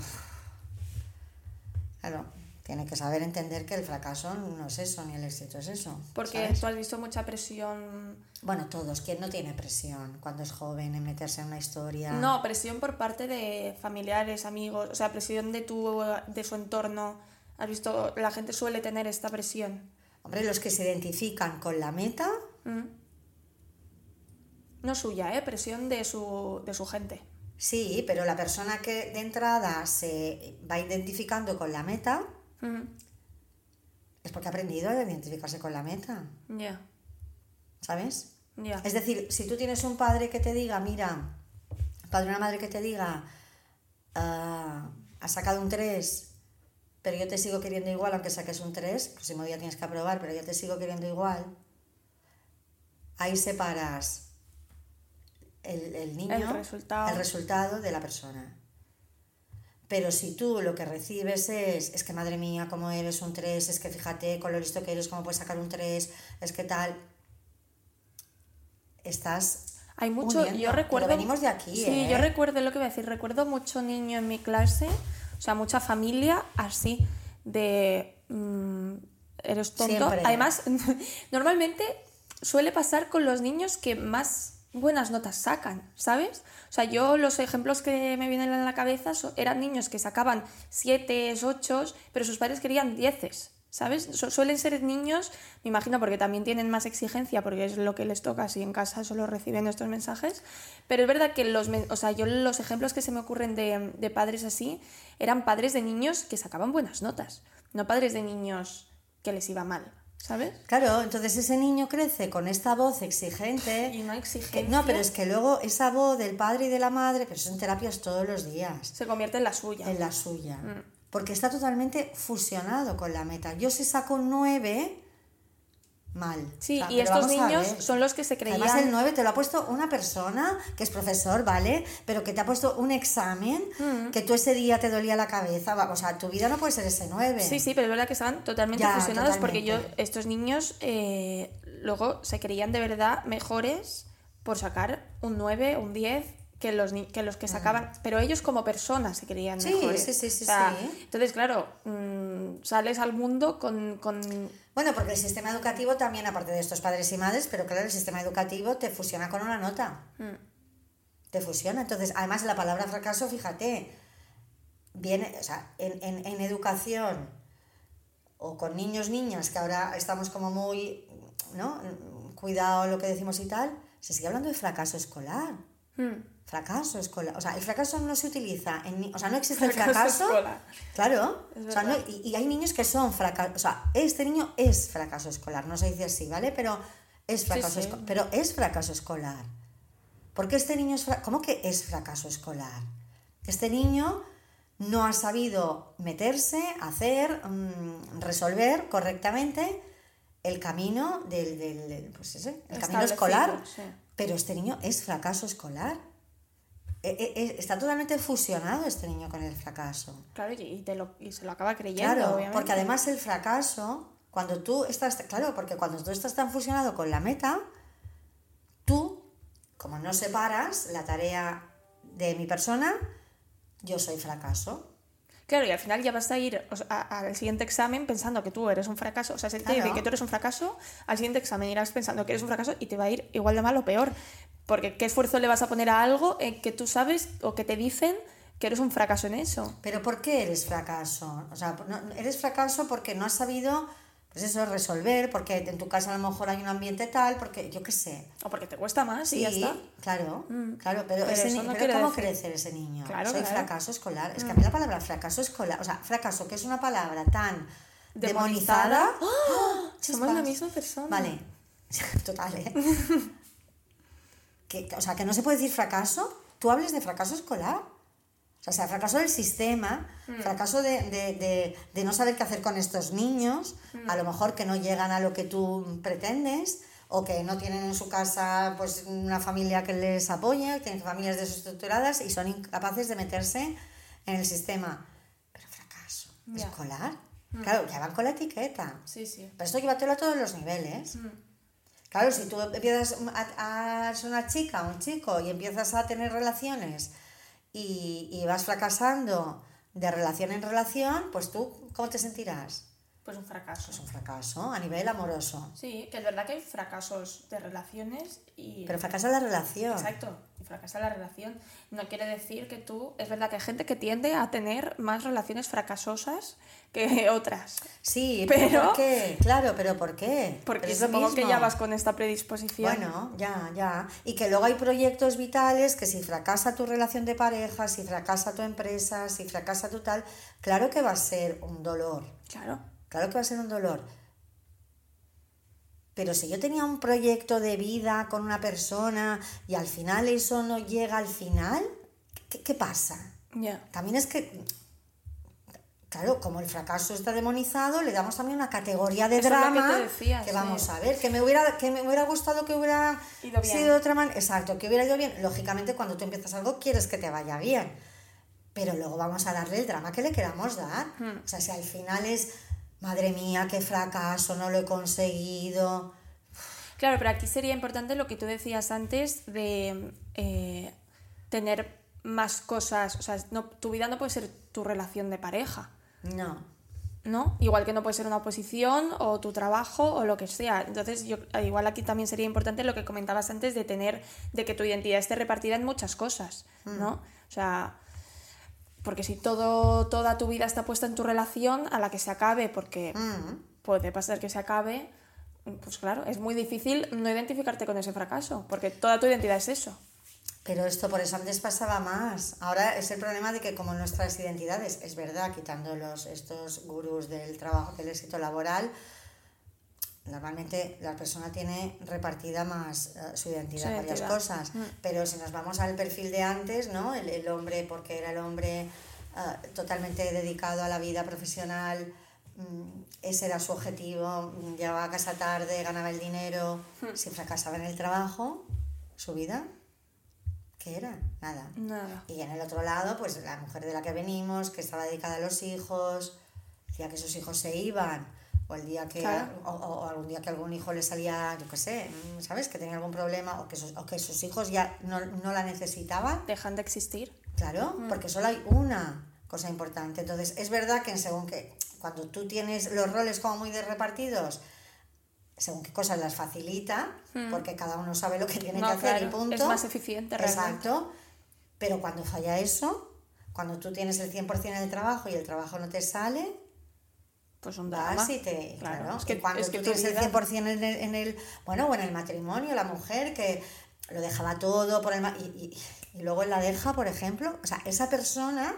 claro, tiene que saber entender que el fracaso no es eso, ni el éxito es eso. Porque tú has visto mucha presión. Bueno, todos. ¿Quién no tiene presión cuando es joven en meterse en una historia? No, presión por parte de familiares, amigos, o sea, presión de, tu, de su entorno ¿Has visto? La gente suele tener esta presión. Hombre, los que se identifican con la meta. Mm. No suya, ¿eh? Presión de su, de su gente. Sí, pero la persona que de entrada se va identificando con la meta es porque ha aprendido a identificarse con la meta. Ya. ¿Sabes? Ya. Es decir, si tú tienes un padre que te diga, mira, padre o una madre que te diga, ah, ha sacado un 3 pero yo te sigo queriendo igual, aunque saques un 3, el próximo día tienes que aprobar, pero yo te sigo queriendo igual, ahí separas el, el niño, el resultado. el resultado de la persona. Pero si tú lo que recibes es, es que madre mía, cómo eres un 3, es que fíjate con lo listo que eres, cómo puedes sacar un 3, es que tal, estás hay mucho, yo recuerdo. venimos de aquí. Sí, yo ¿eh? recuerdo lo que voy a decir. Recuerdo mucho niño en mi clase o sea, mucha familia así de... Mm, eres tonto. Además, normalmente suele pasar con los niños que más buenas notas sacan, ¿sabes? O sea, yo los ejemplos que me vienen a la cabeza eran niños que sacaban 7, 8, pero sus padres querían 10. ¿Sabes? suelen ser niños, me imagino, porque también tienen más exigencia, porque es lo que les toca si en casa solo reciben estos mensajes. Pero es verdad que los, o sea, yo los ejemplos que se me ocurren de, de padres así eran padres de niños que sacaban buenas notas, no padres de niños que les iba mal. ¿Sabes? Claro, entonces ese niño crece con esta voz exigente. Y no exigente. No, pero es que luego esa voz del padre y de la madre, pero son terapias todos los días. Se convierte en la suya. En la suya. Mm porque está totalmente fusionado con la meta. Yo si saco un 9, mal. Sí, y estos niños son los que se creían... Además el 9 te lo ha puesto una persona que es profesor, ¿vale? Pero que te ha puesto un examen mm. que tú ese día te dolía la cabeza. O sea, tu vida no puede ser ese 9. Sí, sí, pero es verdad que están totalmente fusionados porque yo, estos niños eh, luego se creían de verdad mejores por sacar un 9, un 10, que los, que los que sacaban, pero ellos como personas se creían sí, mejores. Sí, sí, sí, sí. Entonces, claro, mm, sales al mundo con, con, Bueno, porque el sistema educativo también, aparte de estos padres y madres, pero claro, el sistema educativo te fusiona con una nota. Mm. Te fusiona. Entonces, además la palabra fracaso, fíjate, viene, o sea, en, en, en educación o con niños, niñas, que ahora estamos como muy, ¿no? Cuidado lo que decimos y tal, se sigue hablando de fracaso escolar. Mm. Fracaso escolar. O sea, el fracaso no se utiliza. En, o sea, no existe el Fracaso escolar. Claro. O sea, no- y, y hay niños que son fracaso. O sea, este niño es fracaso escolar. No se dice así, ¿vale? Pero es fracaso, sí. esco- pero es fracaso escolar. ¿Por qué este niño es ¿Cómo que es fracaso escolar? Este niño no ha sabido meterse, hacer, mm, resolver correctamente el camino del, del- pues ese, el camino escolar. sí. Pero este niño es fracaso escolar. E- e- e- está totalmente fusionado este niño con el fracaso. Claro, y, y te lo, y se lo acaba creyendo, Claro, obviamente. porque además el fracaso, cuando tú estás, claro, porque cuando tú estás tan fusionado con la meta, tú, como no separas la tarea de mi persona, yo soy fracaso. Claro, y al final ya vas a ir o sea, a- al siguiente examen pensando que tú eres un fracaso. O sea, si te Claro. dice que tú eres un fracaso, al siguiente examen irás pensando que eres un fracaso y te va a ir igual de mal o peor. Porque ¿qué esfuerzo le vas a poner a algo en que tú sabes o que te dicen que eres un fracaso en eso? Pero ¿por qué eres fracaso? O sea, no- eres fracaso porque no has sabido, pues eso, resolver, porque en tu casa a lo mejor hay un ambiente tal, porque yo qué sé. O porque te cuesta más y Sí, ya está. claro, Mm. claro, pero, Pero ese no pero quiere ¿cómo decir- crece ese niño? Claro, Soy claro. Mm. fracaso escolar. Es que a mí la palabra fracaso escolar, o sea, fracaso, que es una palabra tan demonizada. Demonizada. ¡Ah! Somos la misma persona. Vale, total, ¿eh? que, o sea, que no se puede decir fracaso. Tú hables de fracaso escolar. O sea, fracaso del sistema, Mm. fracaso de, de- de- de no saber qué hacer con estos niños, Mm. a lo mejor que no llegan a lo que tú pretendes, o que no tienen en su casa pues una familia que les apoye, tienen familias desestructuradas y son incapaces de meterse en el sistema. Pero fracaso Ya. Mm. escolar. Claro, ya van con la etiqueta. Sí, sí. Pero esto llévatelo a todos los niveles. Claro, si tú empiezas a, a ser una chica, un chico, y empiezas a tener relaciones y, y vas fracasando de relación en relación, pues tú, ¿cómo te sentirás? Pues un fracaso. Pues un fracaso a nivel amoroso. Sí, que es verdad que hay fracasos de relaciones y... Pero fracasa la relación. Exacto, y fracasa la relación. No quiere decir que tú... Es verdad que hay gente que tiende a tener más relaciones fracasosas que otras. Sí, pero, ¿por qué? Claro, pero ¿por qué? Porque Pero es supongo que ya vas con esta predisposición. Bueno, ya, ya. Y que luego hay proyectos vitales que si fracasa tu relación de pareja, si fracasa tu empresa, si fracasa tu tal, claro que va a ser un dolor. Claro. Claro que va a ser un dolor. Pero si yo tenía un proyecto de vida con una persona y al final eso no llega al final, ¿qué, qué pasa? Ya. También es que, claro, como el fracaso está demonizado, le damos también una categoría de Eso que drama te decía, sí. vamos a ver, que me hubiera, que me hubiera gustado que hubiera Ido bien. sido de otra manera. Exacto, que hubiera ido bien. Lógicamente, cuando tú empiezas algo, quieres que te vaya bien. Pero luego vamos a darle el drama que le queramos dar. Hmm. O sea, si al final es, madre mía, qué fracaso, no lo he conseguido. Claro, pero aquí sería importante lo que tú decías antes de eh, tener más cosas. O sea, no, tu vida no puede ser tu relación de pareja. No. ¿no? Igual que no puede ser una oposición o tu trabajo o lo que sea. Entonces, yo igual aquí también sería importante lo que comentabas antes de tener, de que tu identidad esté repartida en muchas cosas, ¿no? O sea, porque si todo, toda tu vida está puesta en tu relación, a la que se acabe, porque Mm. puede pasar que se acabe, pues claro, es muy difícil no identificarte con ese fracaso, porque toda tu identidad es eso. Pero esto por eso antes pasaba más. Ahora es el problema de que como nuestras identidades, es verdad, quitando los, estos gurús del trabajo, del éxito laboral, normalmente la persona tiene repartida más eh, su identidad, Su varias identidad. cosas. Mm. Pero si nos vamos al perfil de antes, ¿no? El, el hombre, porque era el hombre eh, totalmente dedicado a la vida profesional, mm, ese era su objetivo, mm, llegaba a casa tarde, ganaba el dinero, si fracasaba en el trabajo, su vida, ¿qué era? Nada. Nada. Y en el otro lado, pues la mujer de la que venimos, que estaba dedicada a los hijos, día que sus hijos se iban, o el día que, Claro. o, o- algún día que algún hijo le salía, yo qué sé, mm, ¿sabes? Que tenía algún problema, o que sus, o que sus hijos ya no, no la necesitaban, Dejan de existir. claro, porque solo hay una cosa importante. Entonces, es verdad que según que, cuando tú tienes los roles como muy de repartidos, según qué cosas las facilita, porque cada uno sabe lo que tiene No, que hacer y claro, punto. es más eficiente realmente. Exacto. Pero cuando falla eso, cuando tú tienes el 100% en el trabajo y el trabajo no te sale, pues un drama. Vas y te, Claro, claro, es que- cuando es que tú tienes el vida- 100% en el, en el, bueno, o en el matrimonio, la mujer que lo dejaba todo por el y, y, y luego él la deja, por ejemplo, o sea, esa persona,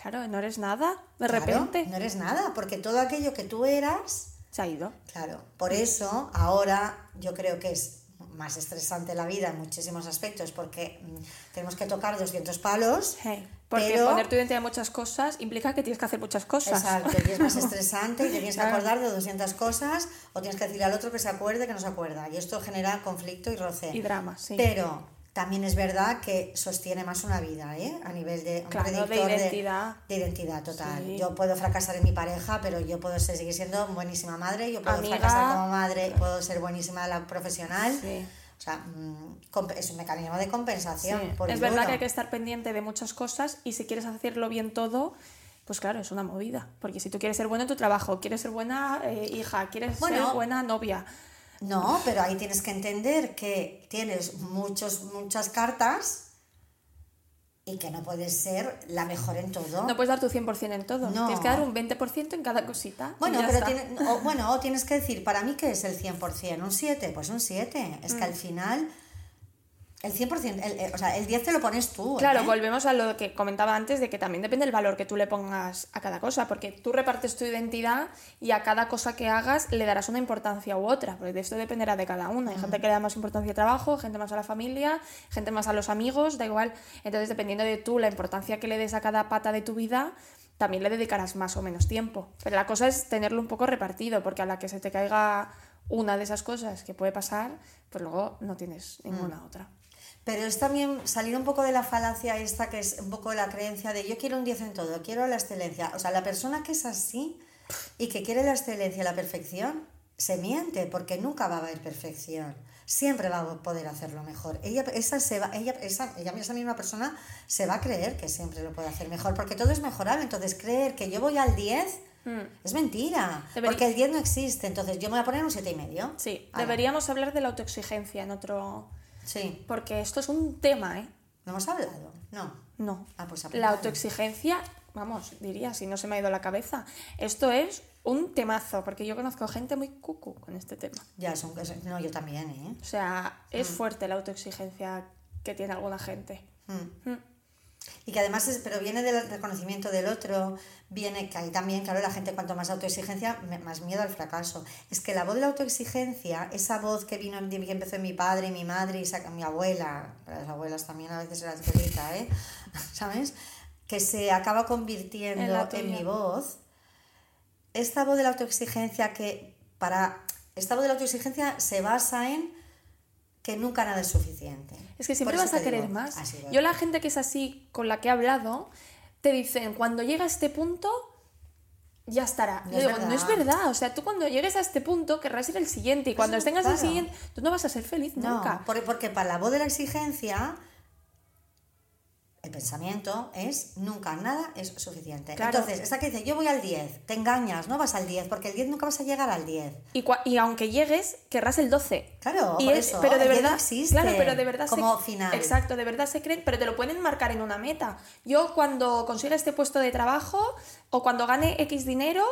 Claro, no eres nada, de claro, repente no eres nada, porque todo aquello que tú eras, se ha ido. claro, por eso ahora yo creo que es más estresante la vida en muchísimos aspectos, porque mm, tenemos que tocar 200 palos, Hey, porque pero- poner tu identidad en muchas cosas implica que tienes que hacer muchas cosas. Exacto, y es más estresante y te tienes que acordar de 200 cosas o tienes que decirle al otro que se acuerde que no se acuerda. Y esto genera conflicto y roce. Y drama, sí. Pero también es verdad que sostiene más una vida, ¿eh? A nivel de un Claro, de predictor identidad. De, identidad total. Sí. Yo puedo fracasar en mi pareja, pero yo puedo ser- seguir siendo buenísima madre, yo puedo Amiga. fracasar como madre, puedo ser buenísima la profesional. Sí. O sea, mm, es un mecanismo de compensación. Sí, Es verdad duro. que hay que estar pendiente de muchas cosas y si quieres hacerlo bien todo, pues claro, es una movida. Porque si tú quieres ser buena en tu trabajo, quieres ser buena eh, hija, quieres Bueno. ser buena novia, No, pero ahí tienes que entender que tienes muchos, muchas cartas y que no puedes ser la mejor en todo. no puedes dar tu 100% en todo. No. Tienes que dar un 20% en cada cosita. bueno, pero tiene- o, bueno, o tienes que decir, para mí, ¿qué es el 100%? ¿Un 7? Pues un 7. Es que Mm. al final, el 100%, el- el- o sea, el 10 te lo pones tú. Claro, ¿eh? volvemos a lo que comentaba antes de que también depende del valor que tú le pongas a cada cosa, porque tú repartes tu identidad y a cada cosa que hagas le darás una importancia u otra, porque de esto dependerá de cada uno. Hay gente que le da más importancia al trabajo, gente más a la familia, gente más a los amigos, da igual. Entonces, dependiendo de tú la importancia que le des a cada pata de tu vida, también le dedicarás más o menos tiempo. Pero la cosa es tenerlo un poco repartido, porque a la que se te caiga una de esas cosas que puede pasar, pues luego no tienes ninguna otra. Pero es también salir un poco de la falacia esta que es un poco la creencia de yo quiero un 10 en todo, quiero la excelencia. O sea, la persona que es así y que quiere la excelencia y la perfección, se miente porque nunca va a haber perfección. Siempre va a poder hacerlo mejor. Ella, esa, se va, ella, esa, ella, esa misma persona se va a creer que siempre lo puede hacer mejor porque todo es mejorable. Entonces, creer que yo voy al 10 es mentira. Porque el 10 no existe. Entonces, yo me voy a poner un 7 y medio. Sí, Ala. deberíamos hablar de la autoexigencia en otro... Sí. Porque esto es un tema, ¿eh? ¿No hemos hablado? No. No. Ah, pues la autoexigencia, vamos, diría, si no se me ha ido la cabeza. Esto es un temazo, porque yo conozco gente muy cucu con este tema. Ya, es- no, yo también, ¿eh? O sea, Mm. es fuerte la autoexigencia que tiene alguna gente. Mm. Mm. Y que además, es, pero viene del reconocimiento del otro, viene que ahí también, claro, la gente cuanto más autoexigencia, más miedo al fracaso. Es que la voz de la autoexigencia, esa voz que vino, que empezó en mi padre y mi madre y saca mi abuela, las abuelas también a veces las grita, ¿eh? ¿Sabes? Que se acaba En convirtiendo en, mi voz. Esta voz de la autoexigencia que para... Esta voz de la autoexigencia se basa en que nunca nada es suficiente. Es que siempre vas a querer digo, más. así. Yo la gente que es así, con la que he hablado, te dicen, cuando llega a este punto, ya estará. No Yo es digo, no es verdad. verdad. O sea, tú cuando llegues a este punto querrás ir al siguiente. Y cuando tengas el siguiente, tú no vas a ser feliz No, nunca. por- porque para la voz de la exigencia, el pensamiento es nunca nada es suficiente. Claro. Entonces, esta que dice, yo voy al 10, te engañas, no vas al 10, porque el 10 nunca vas a llegar al 10. Y, aunque llegues, querrás el 12. Claro, Y por es- eso, pero de el 10 no verdad, existe claro, pero de verdad como se, final. Exacto, de verdad se creen, pero te lo pueden marcar en una meta. Yo cuando consiga este puesto de trabajo o cuando gane X dinero,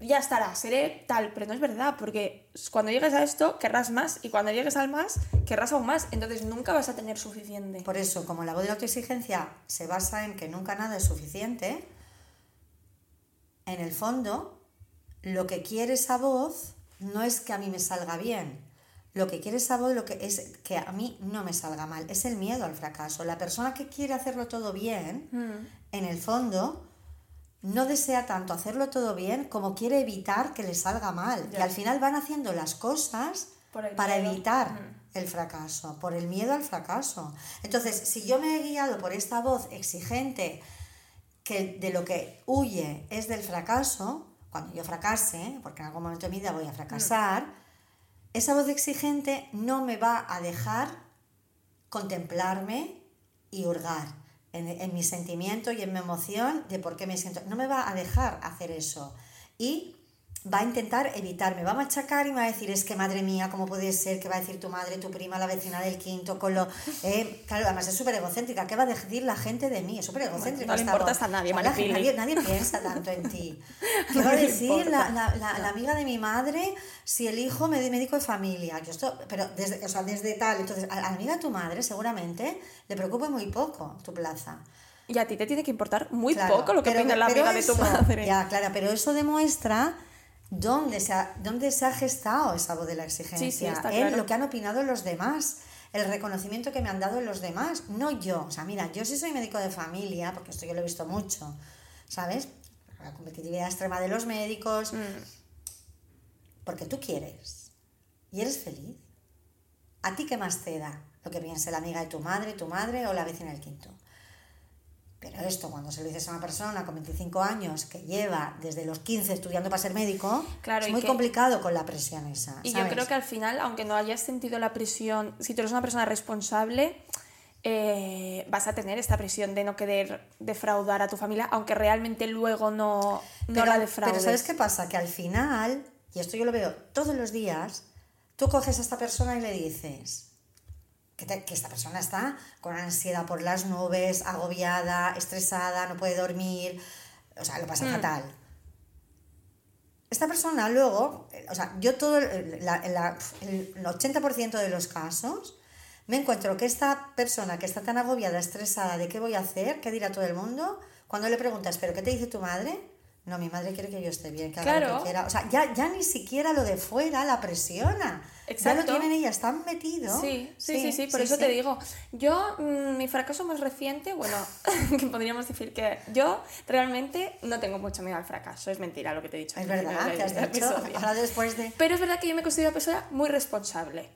ya estará, seré tal, pero no es verdad, porque cuando llegues a esto querrás más y cuando llegues al más querrás aún más, entonces nunca vas a tener suficiente. Por eso, como la voz de la autoexigencia se basa en que nunca nada es suficiente, en el fondo, lo que quiere esa voz no es que a mí me salga bien. Lo que quiere esa voz lo que es que a mí no me salga mal. Es el miedo al fracaso. La persona que quiere hacerlo todo bien, Mm. en el fondo, no desea tanto hacerlo todo bien como quiere evitar que le salga mal. Ya. Y al final van haciendo las cosas para miedo. evitar Mm. el fracaso, por el miedo al fracaso. Entonces, si yo me he guiado por esta voz exigente que de lo que huye es del fracaso, cuando yo fracase, porque en algún momento de mi vida voy a fracasar, esa voz exigente no me va a dejar contemplarme y hurgar en, mi sentimiento y en mi emoción de por qué me siento. No me va a dejar hacer eso. Y va a intentar evitarme, va a machacar y me va a decir, es que madre mía, ¿cómo puede ser? que va a decir tu madre, tu prima, la vecina del quinto, con lo... Eh, claro, además es súper egocéntrica, ¿qué va a decir la gente de mí? Es súper egocéntrica. no le importas a nadie, nadie, nadie piensa tanto en ti. ¿Qué va a decir la, la, la, amiga de mi madre si el hijo me médico de familia? Yo esto, pero desde, o sea, desde tal, entonces, a la amiga de tu madre seguramente le preocupa muy poco tu plaza. Y a ti te tiene que importar muy poco lo que opina la amiga de tu madre. Ya, claro, pero eso demuestra dónde se ha, dónde se ha gestado esa voz de la exigencia, en lo que han opinado los demás, el reconocimiento que me han dado los demás, no yo. O sea, mira, yo sí soy médico de familia, porque esto yo lo he visto mucho, ¿sabes? La competitividad extrema de los médicos, mm. porque tú quieres y eres feliz. ¿A ti qué más te da lo que piense la amiga de tu madre, tu madre o la vecina del quinto? Pero esto, cuando se lo dices a una persona con 25 años que lleva desde los 15 estudiando para ser médico, es muy complicado con la presión esa. Y yo creo que al final, aunque no hayas sentido la presión, si tú eres una persona responsable, eh, vas a tener esta presión de no querer defraudar a tu familia, aunque realmente luego no, no la defraudes. Pero ¿sabes qué pasa? Que al final, y esto yo lo veo todos los días, tú coges a esta persona y le dices, que, esta persona está con ansiedad por las nubes, agobiada, estresada, no puede dormir, o sea, lo pasa hmm. fatal. Esta persona luego, o sea, yo todo el, el 80% de los casos me encuentro que esta persona que está tan agobiada, estresada de qué voy a hacer, qué dirá todo el mundo, cuando le preguntas, ¿pero qué te dice tu madre? No, mi madre quiere que yo esté bien, que haga lo que quiera. O sea, ya, ya ni siquiera lo de fuera la presiona. Exacto. Ya lo tienen ellas tan metido. Sí, sí, sí, sí, por eso te digo. Yo, mm, mi fracaso más reciente, bueno, que podríamos decir que yo realmente no tengo mucho miedo al fracaso. Es mentira lo que te he dicho. Es verdad, te has dicho. Ahora después de... Pero es verdad que yo me considero una persona muy responsable.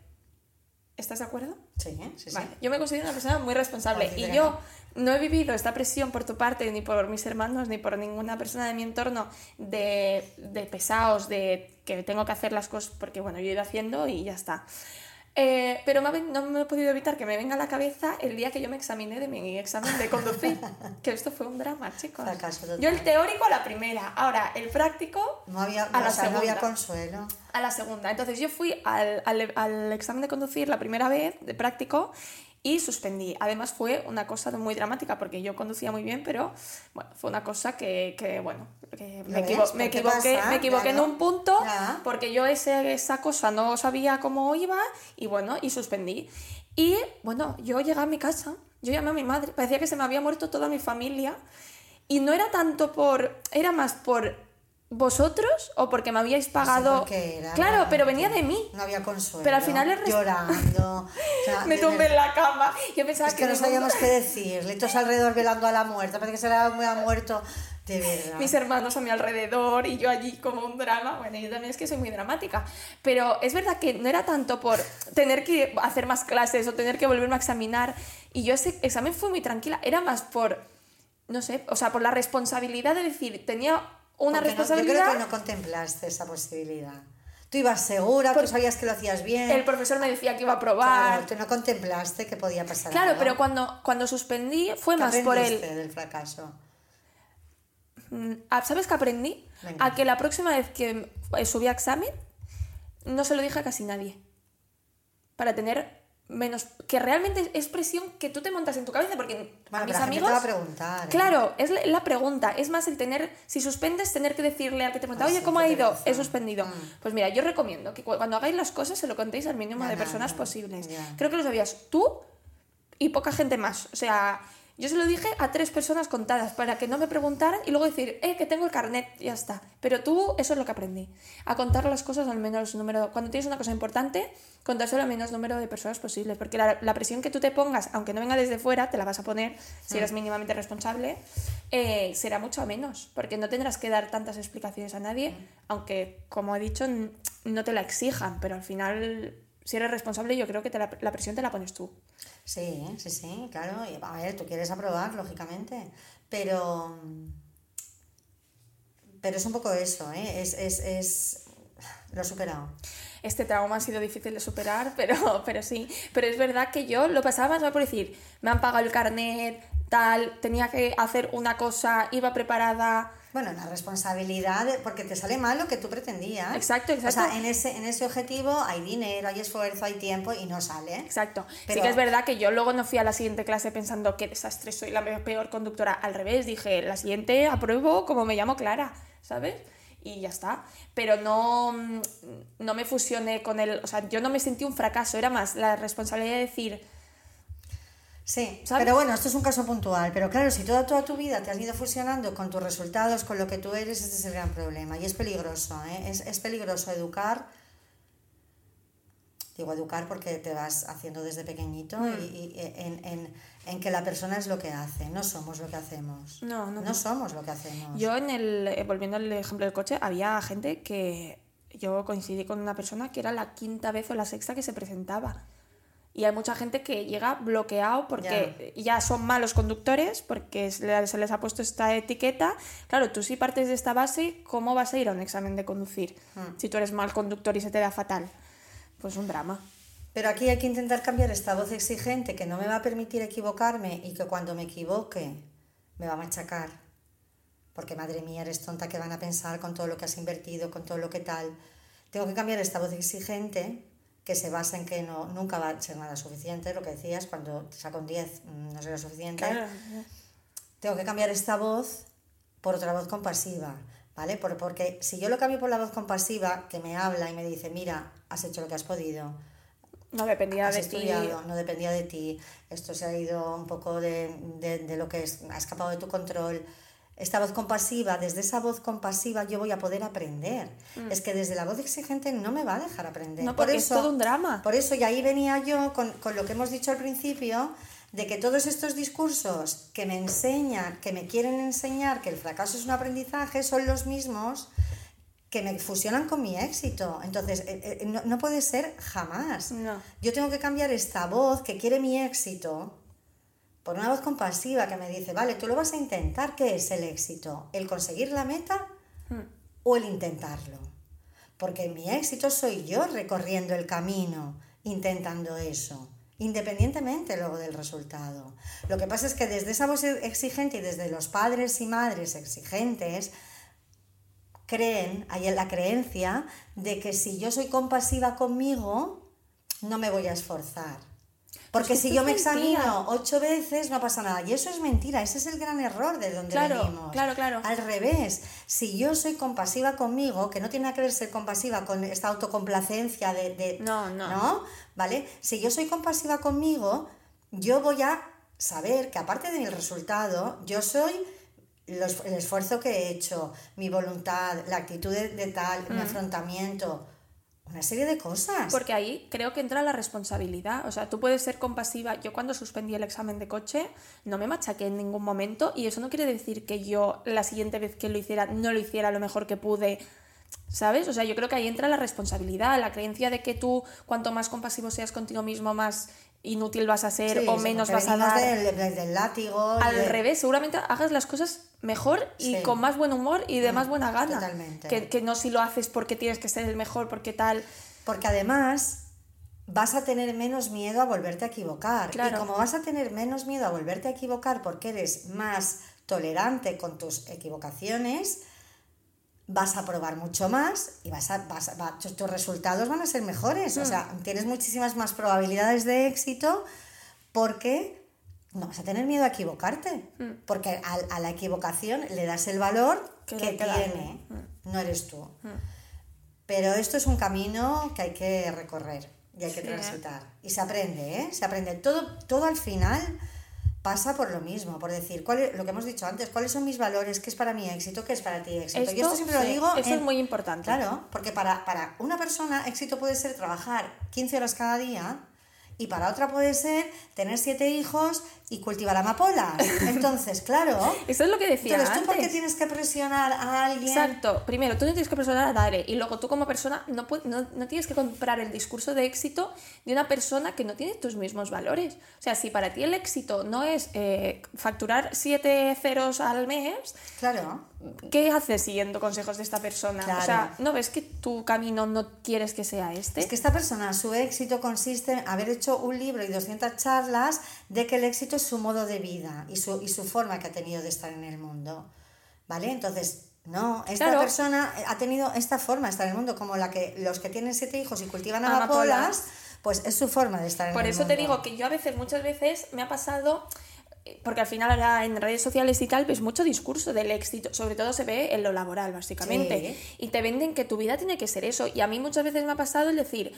¿Estás de acuerdo? Sí, sí, sí. Yo me considero una persona muy responsable y yo no he vivido esta presión por tu parte, ni por mis hermanos, ni por ninguna persona de mi entorno de, de pesados, de que tengo que hacer las cosas porque, bueno, yo he ido haciendo y ya está. Eh, pero no me he podido evitar que me venga a la cabeza el día que yo me examiné de mi examen de conducir. que esto fue un drama, chicos. Yo el teórico a la primera, ahora el práctico no había, a la segunda. No había consuelo. A la segunda. Entonces yo fui al, al, al examen de conducir la primera vez, de práctico, y suspendí. Además fue una cosa muy dramática porque yo conducía muy bien, pero bueno, fue una cosa que, que bueno, que me, me, equivoqué, me equivoqué en un punto porque yo ese, esa cosa no sabía cómo iba y bueno, y suspendí. Y bueno, yo llegué a mi casa, yo llamé a mi madre, parecía que se me había muerto toda mi familia y no era tanto por, era más por vosotros o porque me habíais pagado. claro, pero venía de mí. No había consuelo. Pero al final es llorando. me tumbé en la cama. Yo pensaba es que, no sabíamos qué decirle. Todos alrededor velando a la muerte. Parece que se le había muerto. De verdad. Mis hermanos a mi alrededor y yo allí como un drama. Bueno, yo también es que soy muy dramática. Pero es verdad que no era tanto por tener que hacer más clases o tener que volverme a examinar. Y yo ese examen fue muy tranquila. Era más por, no sé, o sea, por la responsabilidad de decir, tenía una responsabilidad. yo creo que no contemplaste esa posibilidad. Tú ibas segura, tú sabías que lo hacías bien. El profesor me decía que iba a probar. Claro, tú no contemplaste que podía pasar Claro, pero cuando, cuando suspendí fue más por el... del fracaso? Mm, ¿Sabes qué aprendí? A que la próxima vez que subí a examen no se lo dije a casi nadie. Para tener menos que realmente es presión que tú te montas en tu cabeza porque a mis amigos te va a preguntar, ¿eh? claro es la pregunta. Es más el tener si suspendes tener que decirle al que te pregunta pues oye cómo ha ido he suspendido. Mm. pues mira yo recomiendo que cuando hagáis las cosas se lo contéis al mínimo de personas posibles. Creo que lo sabías tú y poca gente más. O sea yo se lo dije a tres personas contadas para que no me preguntaran y luego decir, eh, que tengo el carnet, ya está. Pero tú, eso es lo que aprendí. A contar las cosas al menos número. Cuando tienes una cosa importante, contárselo al menos número de personas posible. Porque la, presión que tú te pongas, aunque no venga desde fuera, te la vas a poner, si eres mm. mínimamente responsable, eh, será mucho menos. Porque no tendrás que dar tantas explicaciones a nadie, mm. aunque, como he dicho, no te la exijan. Pero al final, si eres responsable, yo creo que la, la presión te la pones tú. Sí, sí, sí, claro. A ver, tú quieres aprobar, lógicamente, pero... Pero es un poco eso, ¿eh? Es, es, es... Lo he superado. Este trauma ha sido difícil de superar, pero, pero sí. Pero es verdad que yo lo pasaba más por decir, me han pagado el carnet, tal, tenía que hacer una cosa, iba preparada. Bueno, la responsabilidad, porque te sale mal lo que tú pretendías. Exacto, exacto. O sea, en ese, en ese objetivo hay dinero, hay esfuerzo, hay tiempo y no sale. Exacto. Sí Pero- que es verdad que yo luego no fui a la siguiente clase pensando que desastre, soy la peor conductora. Al revés, dije, la siguiente apruebo como me llamo Clara, ¿sabes? Y ya está. Pero no, mm, no me fusioné con el... O sea, yo no me sentí un fracaso, era más la responsabilidad de decir, Sí, ¿Sabes? pero bueno, esto es un caso puntual. Pero claro, si toda, toda tu vida te has ido fusionando con tus resultados, con lo que tú eres, este es el gran problema. Y es peligroso, ¿eh? Es, es peligroso educar. Digo educar porque te vas haciendo desde pequeñito Mm. y, y en, en- en que la persona es lo que hace, no somos lo que hacemos. No, no, No no. somos lo que hacemos. Yo en el, eh, volviendo al ejemplo del coche, había gente que yo coincidí con una persona que era la quinta vez o la sexta que se presentaba. Y hay mucha gente que llega bloqueado porque ya, son malos conductores, porque se le- se les ha puesto esta etiqueta. Claro, tú si partes de esta base, ¿cómo vas a ir a un examen de conducir? Si tú eres mal conductor y se te da fatal. Pues un drama. Pero aquí hay que intentar cambiar esta voz exigente que no me va a permitir equivocarme y que cuando me equivoque me va a machacar. Porque madre mía, eres tonta que van a pensar con todo lo que has invertido, con todo lo que tal. Tengo que cambiar esta voz exigente que se basa en que no, nunca va a ser nada suficiente, lo que decías, cuando te saco un 10 mm, no será suficiente. Tengo que cambiar esta voz por otra voz compasiva, ¿vale? Por- porque si yo lo cambio por la voz compasiva, que me habla y me dice, mira, has hecho lo que has podido, No dependía has de ti. estudiado, no dependía de ti, esto se ha ido un poco de, de- de lo que es- ha escapado de tu control. Esta voz compasiva, desde esa voz compasiva yo voy a poder aprender. Es que desde la voz exigente no me va a dejar aprender. Mm. No, porque es todo un drama. Por eso, y ahí venía yo con, con lo que hemos dicho al principio, de que todos estos discursos que me enseñan, que me quieren enseñar que el fracaso es un aprendizaje, son los mismos que me fusionan con mi éxito. Entonces, eh, eh, no, no puede ser jamás. No. Yo tengo que cambiar esta voz que quiere mi éxito por una voz compasiva que me dice, vale, tú lo vas a intentar, ¿qué es el éxito? ¿El conseguir la meta o el intentarlo? Porque mi éxito soy yo recorriendo el camino, intentando eso, independientemente luego del resultado. Lo que pasa es que desde esa voz exigente y desde los padres y madres exigentes, creen, hay la creencia de que si yo soy compasiva conmigo, no me voy a esforzar. Porque que si yo me mentira. examino ocho veces no pasa nada. Y eso es mentira, ese es el gran error de donde Claro, venimos. claro, claro. Al revés, si yo soy compasiva conmigo, que no tiene nada que ver ser compasiva con esta autocomplacencia de... de- No, no. ¿No? ¿Vale? Si yo soy compasiva conmigo, yo voy a saber que aparte del resultado, yo soy los- el esfuerzo que he hecho, mi voluntad, la actitud de, de tal, Mm. mi afrontamiento, una serie de cosas. Porque ahí creo que entra la responsabilidad. O sea, tú puedes ser compasiva. Yo cuando suspendí el examen de coche no me machaqué en ningún momento y eso no quiere decir que yo la siguiente vez que lo hiciera no lo hiciera lo mejor que pude. ¿Sabes? O sea, yo creo que ahí entra la responsabilidad, la creencia de que tú cuanto más compasivo seas contigo mismo, más inútil vas a ser Sí, o menos vas a dar. Látigo. Al de- revés, seguramente hagas las cosas mejor y Sí. con más buen humor y de más buena gana. totalmente. Que, que no si lo haces porque tienes que ser el mejor, porque tal. Porque además vas a tener menos miedo a volverte a equivocar. Claro. Y como vas a tener menos miedo a volverte a equivocar porque eres más tolerante con tus equivocaciones, vas a probar mucho más y vas a, vas a- va- tus, tus resultados van a ser mejores. O sea, tienes muchísimas más probabilidades de éxito porque no vas a tener miedo a equivocarte. Porque a, a la equivocación le das el valor Que tiene. No eres tú. Pero esto es un camino que hay que recorrer y hay que Sí. transitar. Y se aprende, ¿eh? Se aprende. Todo, todo al final pasa por lo mismo, por decir, ¿cuál es- lo que hemos dicho antes, cuáles son mis valores, qué es para mí éxito, qué es para ti éxito. y Esto, siempre lo digo. esto es muy importante. Claro, porque para, para una persona éxito puede ser trabajar 15 horas cada día y para otra puede ser tener siete hijos y cultivar amapolas. Entonces, claro. Eso es lo que decía Entonces, ¿tú por qué antes. tienes que presionar a alguien? Exacto. Primero, tú no tienes que personar a Dare y luego tú como persona no, no, no tienes que comprar el discurso de éxito de una persona que no tiene tus mismos valores. O sea, si para ti el éxito no es eh, facturar siete ceros al mes, Claro. ¿qué haces siguiendo consejos de esta persona? O Claro. sea, ¿no ves que tu camino no quieres que sea este? Es que esta persona, su éxito consiste en haber hecho hecho un libro y 200 charlas de que el éxito es su modo de vida y su, y su forma que ha tenido de estar en el mundo. ¿Vale? Entonces, no, esta Claro. persona ha tenido esta forma de estar en el mundo, como la que los que tienen siete hijos y cultivan Amapolas. amapolas, pues es su forma de estar en Por el eso mundo. te digo que yo a veces, muchas veces, me ha pasado, eh, porque al final ahora en redes sociales y tal, ves mucho discurso del éxito, sobre todo se ve en lo laboral, básicamente. Sí. Y te venden que tu vida tiene que ser eso. Y a mí muchas veces me ha pasado el decir,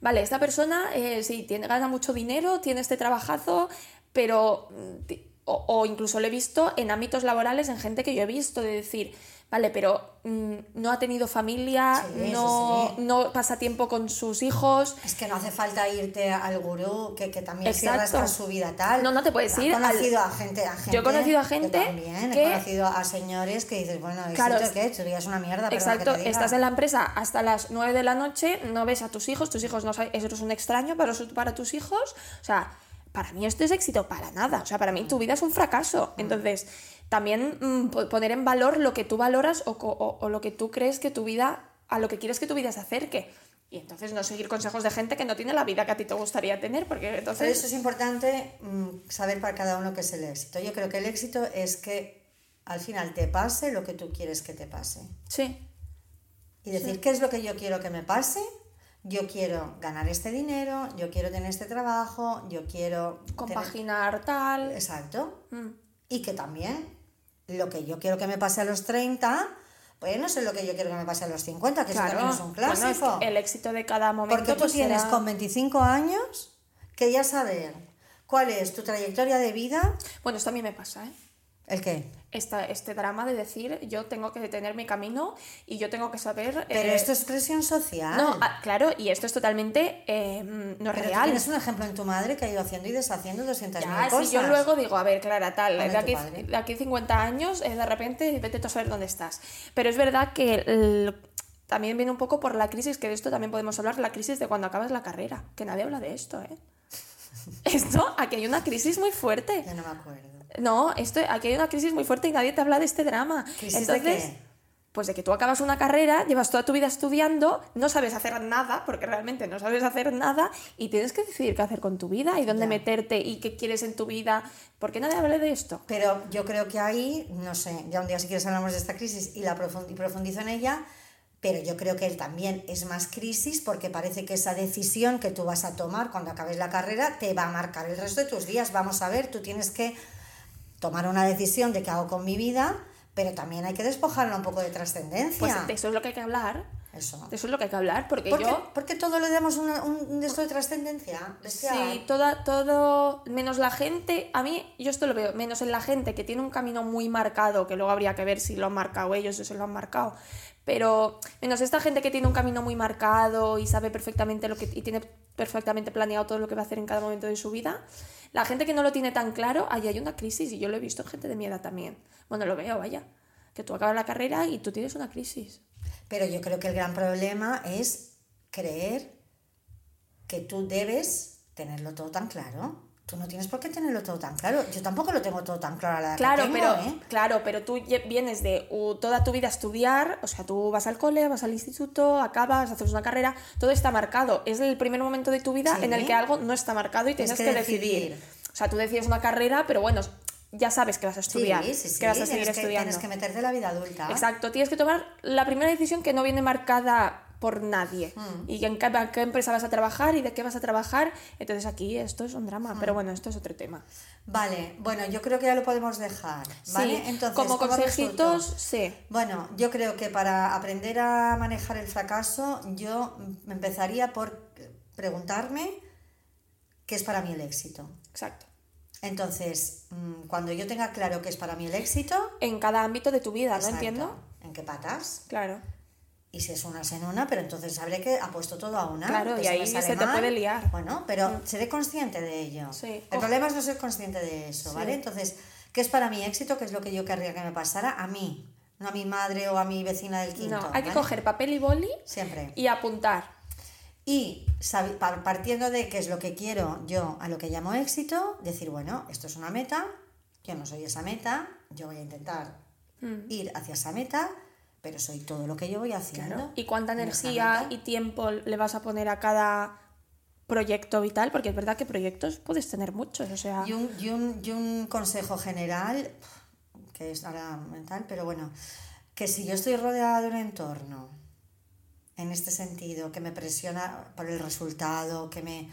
vale, esta persona eh, sí, tiene, gana mucho dinero, tiene este trabajazo, pero... mm, O, o incluso lo he visto en ámbitos laborales, en gente que yo he visto, de decir, vale, pero mm, no ha tenido familia, Sí, no, sí. no pasa tiempo con sus hijos, Es que no hace falta irte al gurú, que, que también cierras con su vida tal. No, no te puedes He ir al- conocido a gente, a gente. Yo he conocido a gente que también, que- He conocido a señores que dices, bueno, ¿éxito Claro, qué? Tu vida es una mierda, Exacto, que te estás en la empresa hasta las 9 de la noche, no ves a tus hijos, tus hijos no saben, eres un extraño para, para tus hijos. O sea, para mí esto es éxito, para nada. O sea, para mí tu vida es un fracaso. Entonces, también mm, po- poner en valor lo que tú valoras o, o- o lo que tú crees que tu vida, a lo que quieres que tu vida se acerque. Y entonces no seguir consejos de gente que no tiene la vida que a ti te gustaría tener, porque Por entonces... eso es importante mm, saber para cada uno qué es el éxito. Yo creo que el éxito es que al final te pase lo que tú quieres que te pase. Sí, Y decir, ¿qué es lo que yo quiero que me pase? Yo quiero ganar este dinero, yo quiero tener este trabajo, yo quiero... tener- compaginar tal... Exacto. Mm. Y que también lo que yo quiero que me pase a los 30, pues no sé lo que yo quiero que me pase a los 50, que eso también es un Bueno, es clásico. que el éxito de cada momento... Porque tú pues, tienes será- con 25 años que ya saber cuál es tu trayectoria de vida. Bueno, esto a mí me pasa, ¿eh? ¿El qué? Esta, este drama de decir yo tengo que detener mi camino y yo tengo que saber... Pero eh, esto es presión social. No, ah, claro, y esto es totalmente eh, mm, no es Pero real. tienes un ejemplo en tu madre que ha ido haciendo y deshaciendo 200.000 Ya, cosas. si yo luego digo, a ver, Clara, tal, de aquí, de aquí 50 años, eh, de repente, vete a saber dónde estás. Pero es verdad que el- también viene un poco por la crisis, que de esto también podemos hablar, la crisis de cuando acabas la carrera, que nadie habla de esto, ¿eh? Esto, aquí hay una crisis muy fuerte. Ya no me acuerdo. No, esto, aquí hay una crisis muy fuerte y nadie te habla de este drama. ¿Crisis de Entonces, qué? pues de que tú acabas una carrera, llevas toda tu vida estudiando, no sabes hacer nada, porque realmente no sabes hacer nada, y tienes que decidir qué hacer con tu vida y dónde Ya. meterte y qué quieres en tu vida. ¿Por qué nadie habla de esto? Pero yo creo que ahí, no sé, ya un día si quieres hablamos de esta crisis y la profund- y profundizo en ella, pero yo creo que él también es más crisis porque parece que esa decisión que tú vas a tomar cuando acabes la carrera te va a marcar el resto de tus días. Vamos a ver, tú tienes que tomar una decisión de qué hago con mi vida, pero también hay que despojarla un poco de trascendencia. Pues de eso es lo que hay que hablar. Eso. De eso es lo que hay que hablar, porque ¿Por qué, yo... qué todo le damos una- un, esto de trascendencia? Sí, toda, todo, menos la gente, a mí, yo esto lo veo, menos en la gente que tiene un camino muy marcado, que luego habría que ver si lo han marcado ellos o se lo han marcado, pero menos esta gente que tiene un camino muy marcado y sabe perfectamente lo que, y tiene perfectamente planeado todo lo que va a hacer en cada momento de su vida, la gente que no lo tiene tan claro, ahí hay una crisis y yo lo he visto en gente de mi edad también. Bueno, lo veo, vaya, que tú acabas la carrera y tú tienes una crisis. Pero yo creo que el gran problema es creer que tú debes tenerlo todo tan claro. Tú no tienes por qué tenerlo todo tan claro. Yo tampoco lo tengo todo tan claro a la edad que Claro, tengo, pero, ¿eh? claro, pero tú vienes de uh, toda tu vida a estudiar, o sea, tú vas al cole, vas al instituto, acabas, haces una carrera, todo está marcado. Es el primer momento de tu vida Sí. en el que algo no está marcado y Tienes tienes, que que, decidir. decidir. O sea, tú decides una carrera, pero bueno, ya sabes que vas a estudiar, Sí, sí, sí. que vas a seguir tienes, que, estudiando. tienes que meterte en la vida adulta. Exacto, tienes que tomar la primera decisión que no viene marcada por nadie. Mm. Y en qué, empresa vas a trabajar y de qué vas a trabajar. Entonces aquí esto es un drama, Mm. pero bueno, esto es otro tema. Vale, bueno, yo creo que ya lo podemos dejar. ¿vale? Sí, Entonces, como ¿cómo consejitos, sí. Bueno, yo creo que para aprender a manejar el fracaso, yo empezaría por preguntarme qué es para mí el éxito. Exacto. Entonces, mm, cuando yo tenga claro qué es para mí el éxito, En cada ámbito de tu vida, ¿no entiendo? ¿En qué patas? Claro. Y si es unas en una, pero entonces sabré que ha puesto todo a una. Claro, y ahí se te puede liar. Mm. Bueno, pero seré consciente de ello. Sí. El Ojo. problema es no ser consciente de eso, ¿vale? Entonces, ¿qué es para mí éxito? ¿Qué es lo que yo querría que me pasara? A mí, no a mi madre o a mi vecina del quinto. No, hay que coger papel y boli Siempre. y apuntar. Y partiendo de qué es lo que quiero yo a lo que llamo éxito, decir, bueno, esto es una meta, yo no soy esa meta, yo voy a intentar Mm. ir hacia esa meta, pero soy todo lo que yo voy haciendo. ¿Y cuánta energía y tiempo le vas a poner a cada proyecto vital, porque es verdad que proyectos puedes tener muchos, o sea... Y un, y un, y un consejo general, que es ahora mental, pero bueno, que si yo estoy rodeada de un entorno, en este sentido, que me presiona por el resultado, que, me,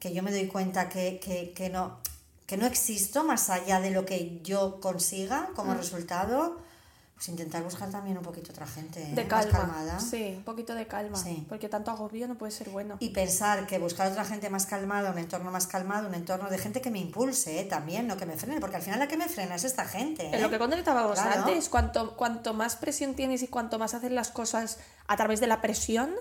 que yo me doy cuenta que, que, que no, que no existo más allá de lo que yo consiga como resultado, pues intentar buscar también un poquito otra gente De ¿eh? más calma. calmada. Sí, un poquito de calma. Sí. Porque tanto agobio no puede ser bueno. Y pensar que buscar otra gente más calmada, un entorno más calmado, un entorno de gente que me impulse ¿eh? también, no que me frene, porque al final la que me frena es esta gente. En lo ¿eh? que comentábamos Claro. antes, cuanto, cuanto más presión tienes y cuanto más haces las cosas a través de la presión,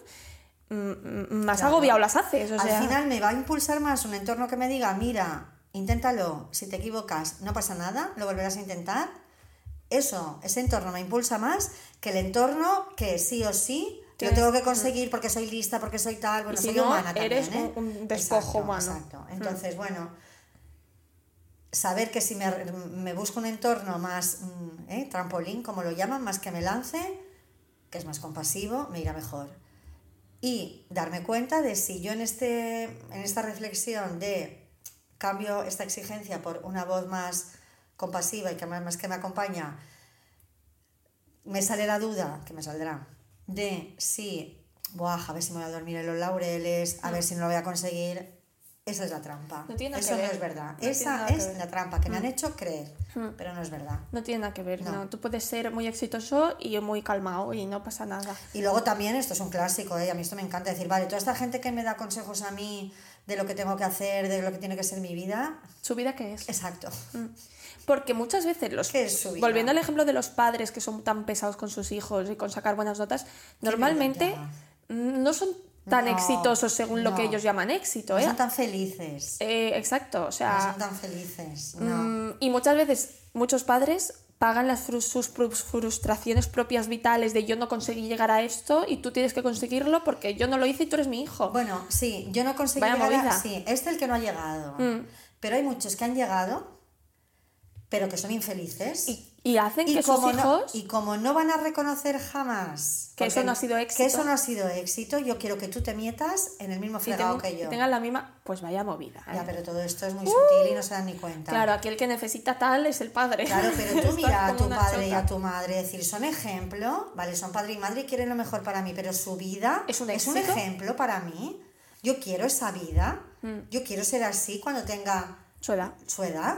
mm, mm, más Claro. agobiado las haces. O sea, Al final me va a impulsar más un entorno que me diga, mira, inténtalo, si te equivocas no pasa nada, lo volverás a intentar. Eso, ese entorno me impulsa más que el entorno que sí o sí lo Tienes- tengo que conseguir porque soy lista, porque soy tal, bueno, Y si soy no, humana también, eres ¿eh? un- despojo Exacto, humano. Exacto. Entonces, bueno, saber que si me, me busco un entorno más mm, ¿eh? trampolín, como lo llaman, más que me lance, que es más compasivo, me irá mejor. Y darme cuenta de si yo en, este, en esta reflexión de cambio esta exigencia por una voz más compasiva y que más que me acompaña, me sale la duda, que me saldrá, de si, buah, a ver si me voy a dormir en los laureles, a ver si no lo voy a conseguir. Esa es la trampa. No tiene Eso que no es verdad. No Esa es. Mm. la trampa que me han hecho creer, pero no es verdad. no tiene nada que ver. No. No. Tú puedes ser muy exitoso y muy calmado y no pasa nada. Y luego también, esto es un clásico, ¿eh? a mí esto me encanta decir, vale, toda esta gente que me da consejos a mí de lo que tengo que hacer, de lo que tiene que ser mi vida, ¿Su vida qué es? exacto. Porque muchas veces los... ¿Qué es su vida? Volviendo al ejemplo de los padres que son tan pesados con sus hijos y con sacar buenas notas, normalmente no son tan No, exitosos según lo que no. ellos llaman éxito. No ¿eh? son tan felices. Eh, exacto, o No sea... son tan felices. No. Mm, y muchas veces muchos padres pagan las frus- sus fru- frustraciones propias vitales de yo no conseguí llegar a esto y tú tienes que conseguirlo porque yo no lo hice y tú eres mi hijo. Bueno, sí, yo no conseguí Vaya llegar a- movida. Sí, este es el que no ha llegado. Mm. Pero hay muchos que han llegado, pero que son infelices. y, y hacen que sus como no, hijos... y como no van a reconocer jamás Que eso no ha sido Que éxito. eso no ha sido éxito, yo quiero que tú te metas en el mismo fregado que yo. tengan la misma... Pues vaya movida. ¿eh? Ya, pero todo esto es muy sutil y no se dan ni cuenta. Claro, aquí el que necesita tal es el padre. Claro, pero tú mira a tu padre y a tu madre, decir, son ejemplo, vale, son padre y madre y quieren lo mejor para mí, pero su vida ¿Es un un éxito? ejemplo para mí. Yo quiero esa vida, Mm. yo quiero ser así cuando tenga Su edad. su edad.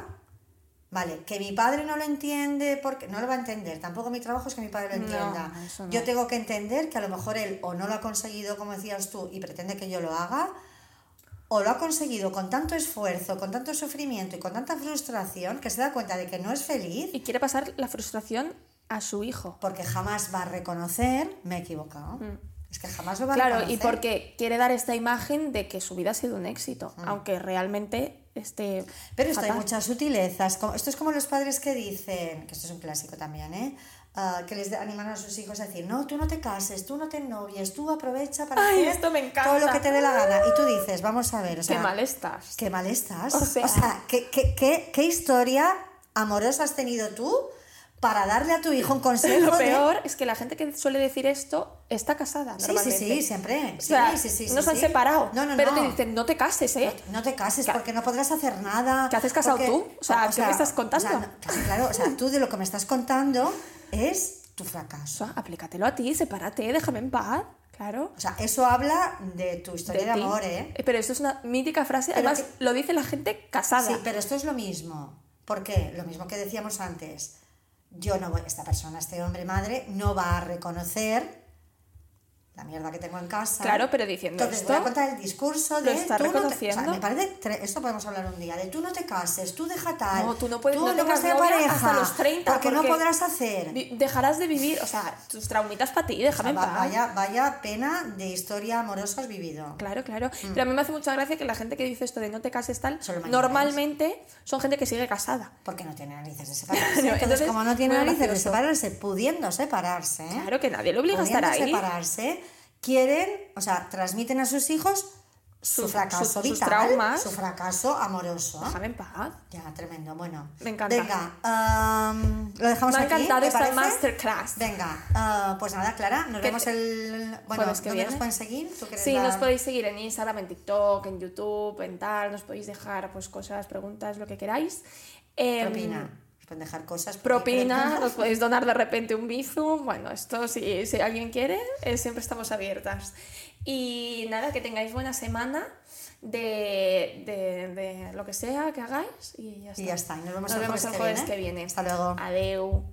Vale, que mi padre no lo entiende porque no lo va a entender. Tampoco mi trabajo es que mi padre lo entienda. no. Yo tengo que entender que a lo mejor él o no lo ha conseguido como decías tú y pretende que yo lo haga, o lo ha conseguido con tanto esfuerzo, con tanto sufrimiento y con tanta frustración que se da cuenta de que no es feliz Y quiere pasar la frustración a su hijo. porque jamás va a reconocer me he equivocado. Es que jamás lo va a Mm. Claro, reconocer. y porque quiere dar esta imagen de que su vida ha sido un éxito, aunque realmente esté. Pero esto hay muchas sutilezas. Esto es como los padres que dicen, que esto es un clásico también, ¿eh? Ah, que les animan a sus hijos a decir, no, tú no te cases, tú no te novies, tú aprovecha para Ay, hacer esto me encanta. todo lo que te dé la gana. Y tú dices, vamos a ver, o sea, Qué mal estás. qué mal estás. O sea- ¿qué, qué, qué, qué historia amorosa has tenido tú para darle a tu hijo un consejo Lo de- peor es que la gente que suele decir esto está casada. Sí, sí, normalmente. sí, siempre. O sea, sí, sí, sí, no sí, se han sí. separado. No, no, pero no. te dicen, no te cases, ¿eh? No te cases ¿Qué- porque no podrás hacer nada. ¿Qué haces casado porque- tú? O sea, ¿qué me estás contando? o sea, no, claro, claro, o sea, tú de lo que me estás contando es tu fracaso. aplícatelo a ti, sepárate, déjame en paz. Claro. O sea, eso habla de tu historia de, amor, ¿eh? Pero esto es una mítica frase, Pero además lo dice la gente casada. Sí, pero esto es lo mismo. ¿Por qué? Lo mismo que decíamos antes. Yo no voy, esta persona, este hombre madre, no va a reconocer la mierda que tengo en casa. Claro, pero diciendo Entonces esto, voy a contar el discurso de lo está tú no te- reconociendo. o sea, me parece esto podemos hablar un día de tú no te cases, tú deja tal. No, tú no puedes- no no tengas de pareja hasta los 30, porque, no porque podrás hacer. dejarás de vivir, o sea, tus traumitas para ti, O sea, déjame en paz. vaya, vaya pena de historia amorosa has vivido. Claro, claro. Pero a mí me hace mucha gracia que la gente que dice esto de no te cases tal, normalmente son gente que sigue casada. Porque no tiene narices de separarse. Claro, Entonces, entonces, como no tiene narices de separarse, pudiendo separarse, Claro que nadie le obliga a estar ahí. separarse, quieren, o sea, transmiten a sus hijos su sus- fracaso sus- sus vital, traumas. su fracaso amoroso. Déjame en paz. Ya, tremendo. Bueno, Me encanta. Venga, am, lo dejamos Me ha aquí. encantado ¿te esta parece? masterclass. Venga, ah, pues nada, Clara, nos vemos el. Bueno, jueves que ¿dónde nos pueden seguir? ¿Tú quieres Sí, dar- nos podéis seguir en Instagram, en TikTok, en YouTube, en tal. Nos podéis dejar pues cosas, preguntas, lo que queráis. Em, Propina. Nos pueden dejar cosas. porque Propina, creo que- nos podéis donar de repente un bizum. Bueno, esto si, si alguien quiere, eh, siempre estamos abiertas. Y nada, que tengáis buena semana de, de, de lo que sea que hagáis y ya está. Y ya está. Nos vemos, Nos el vemos jueves, el que, jueves viene. que viene. Hasta luego. Adeu.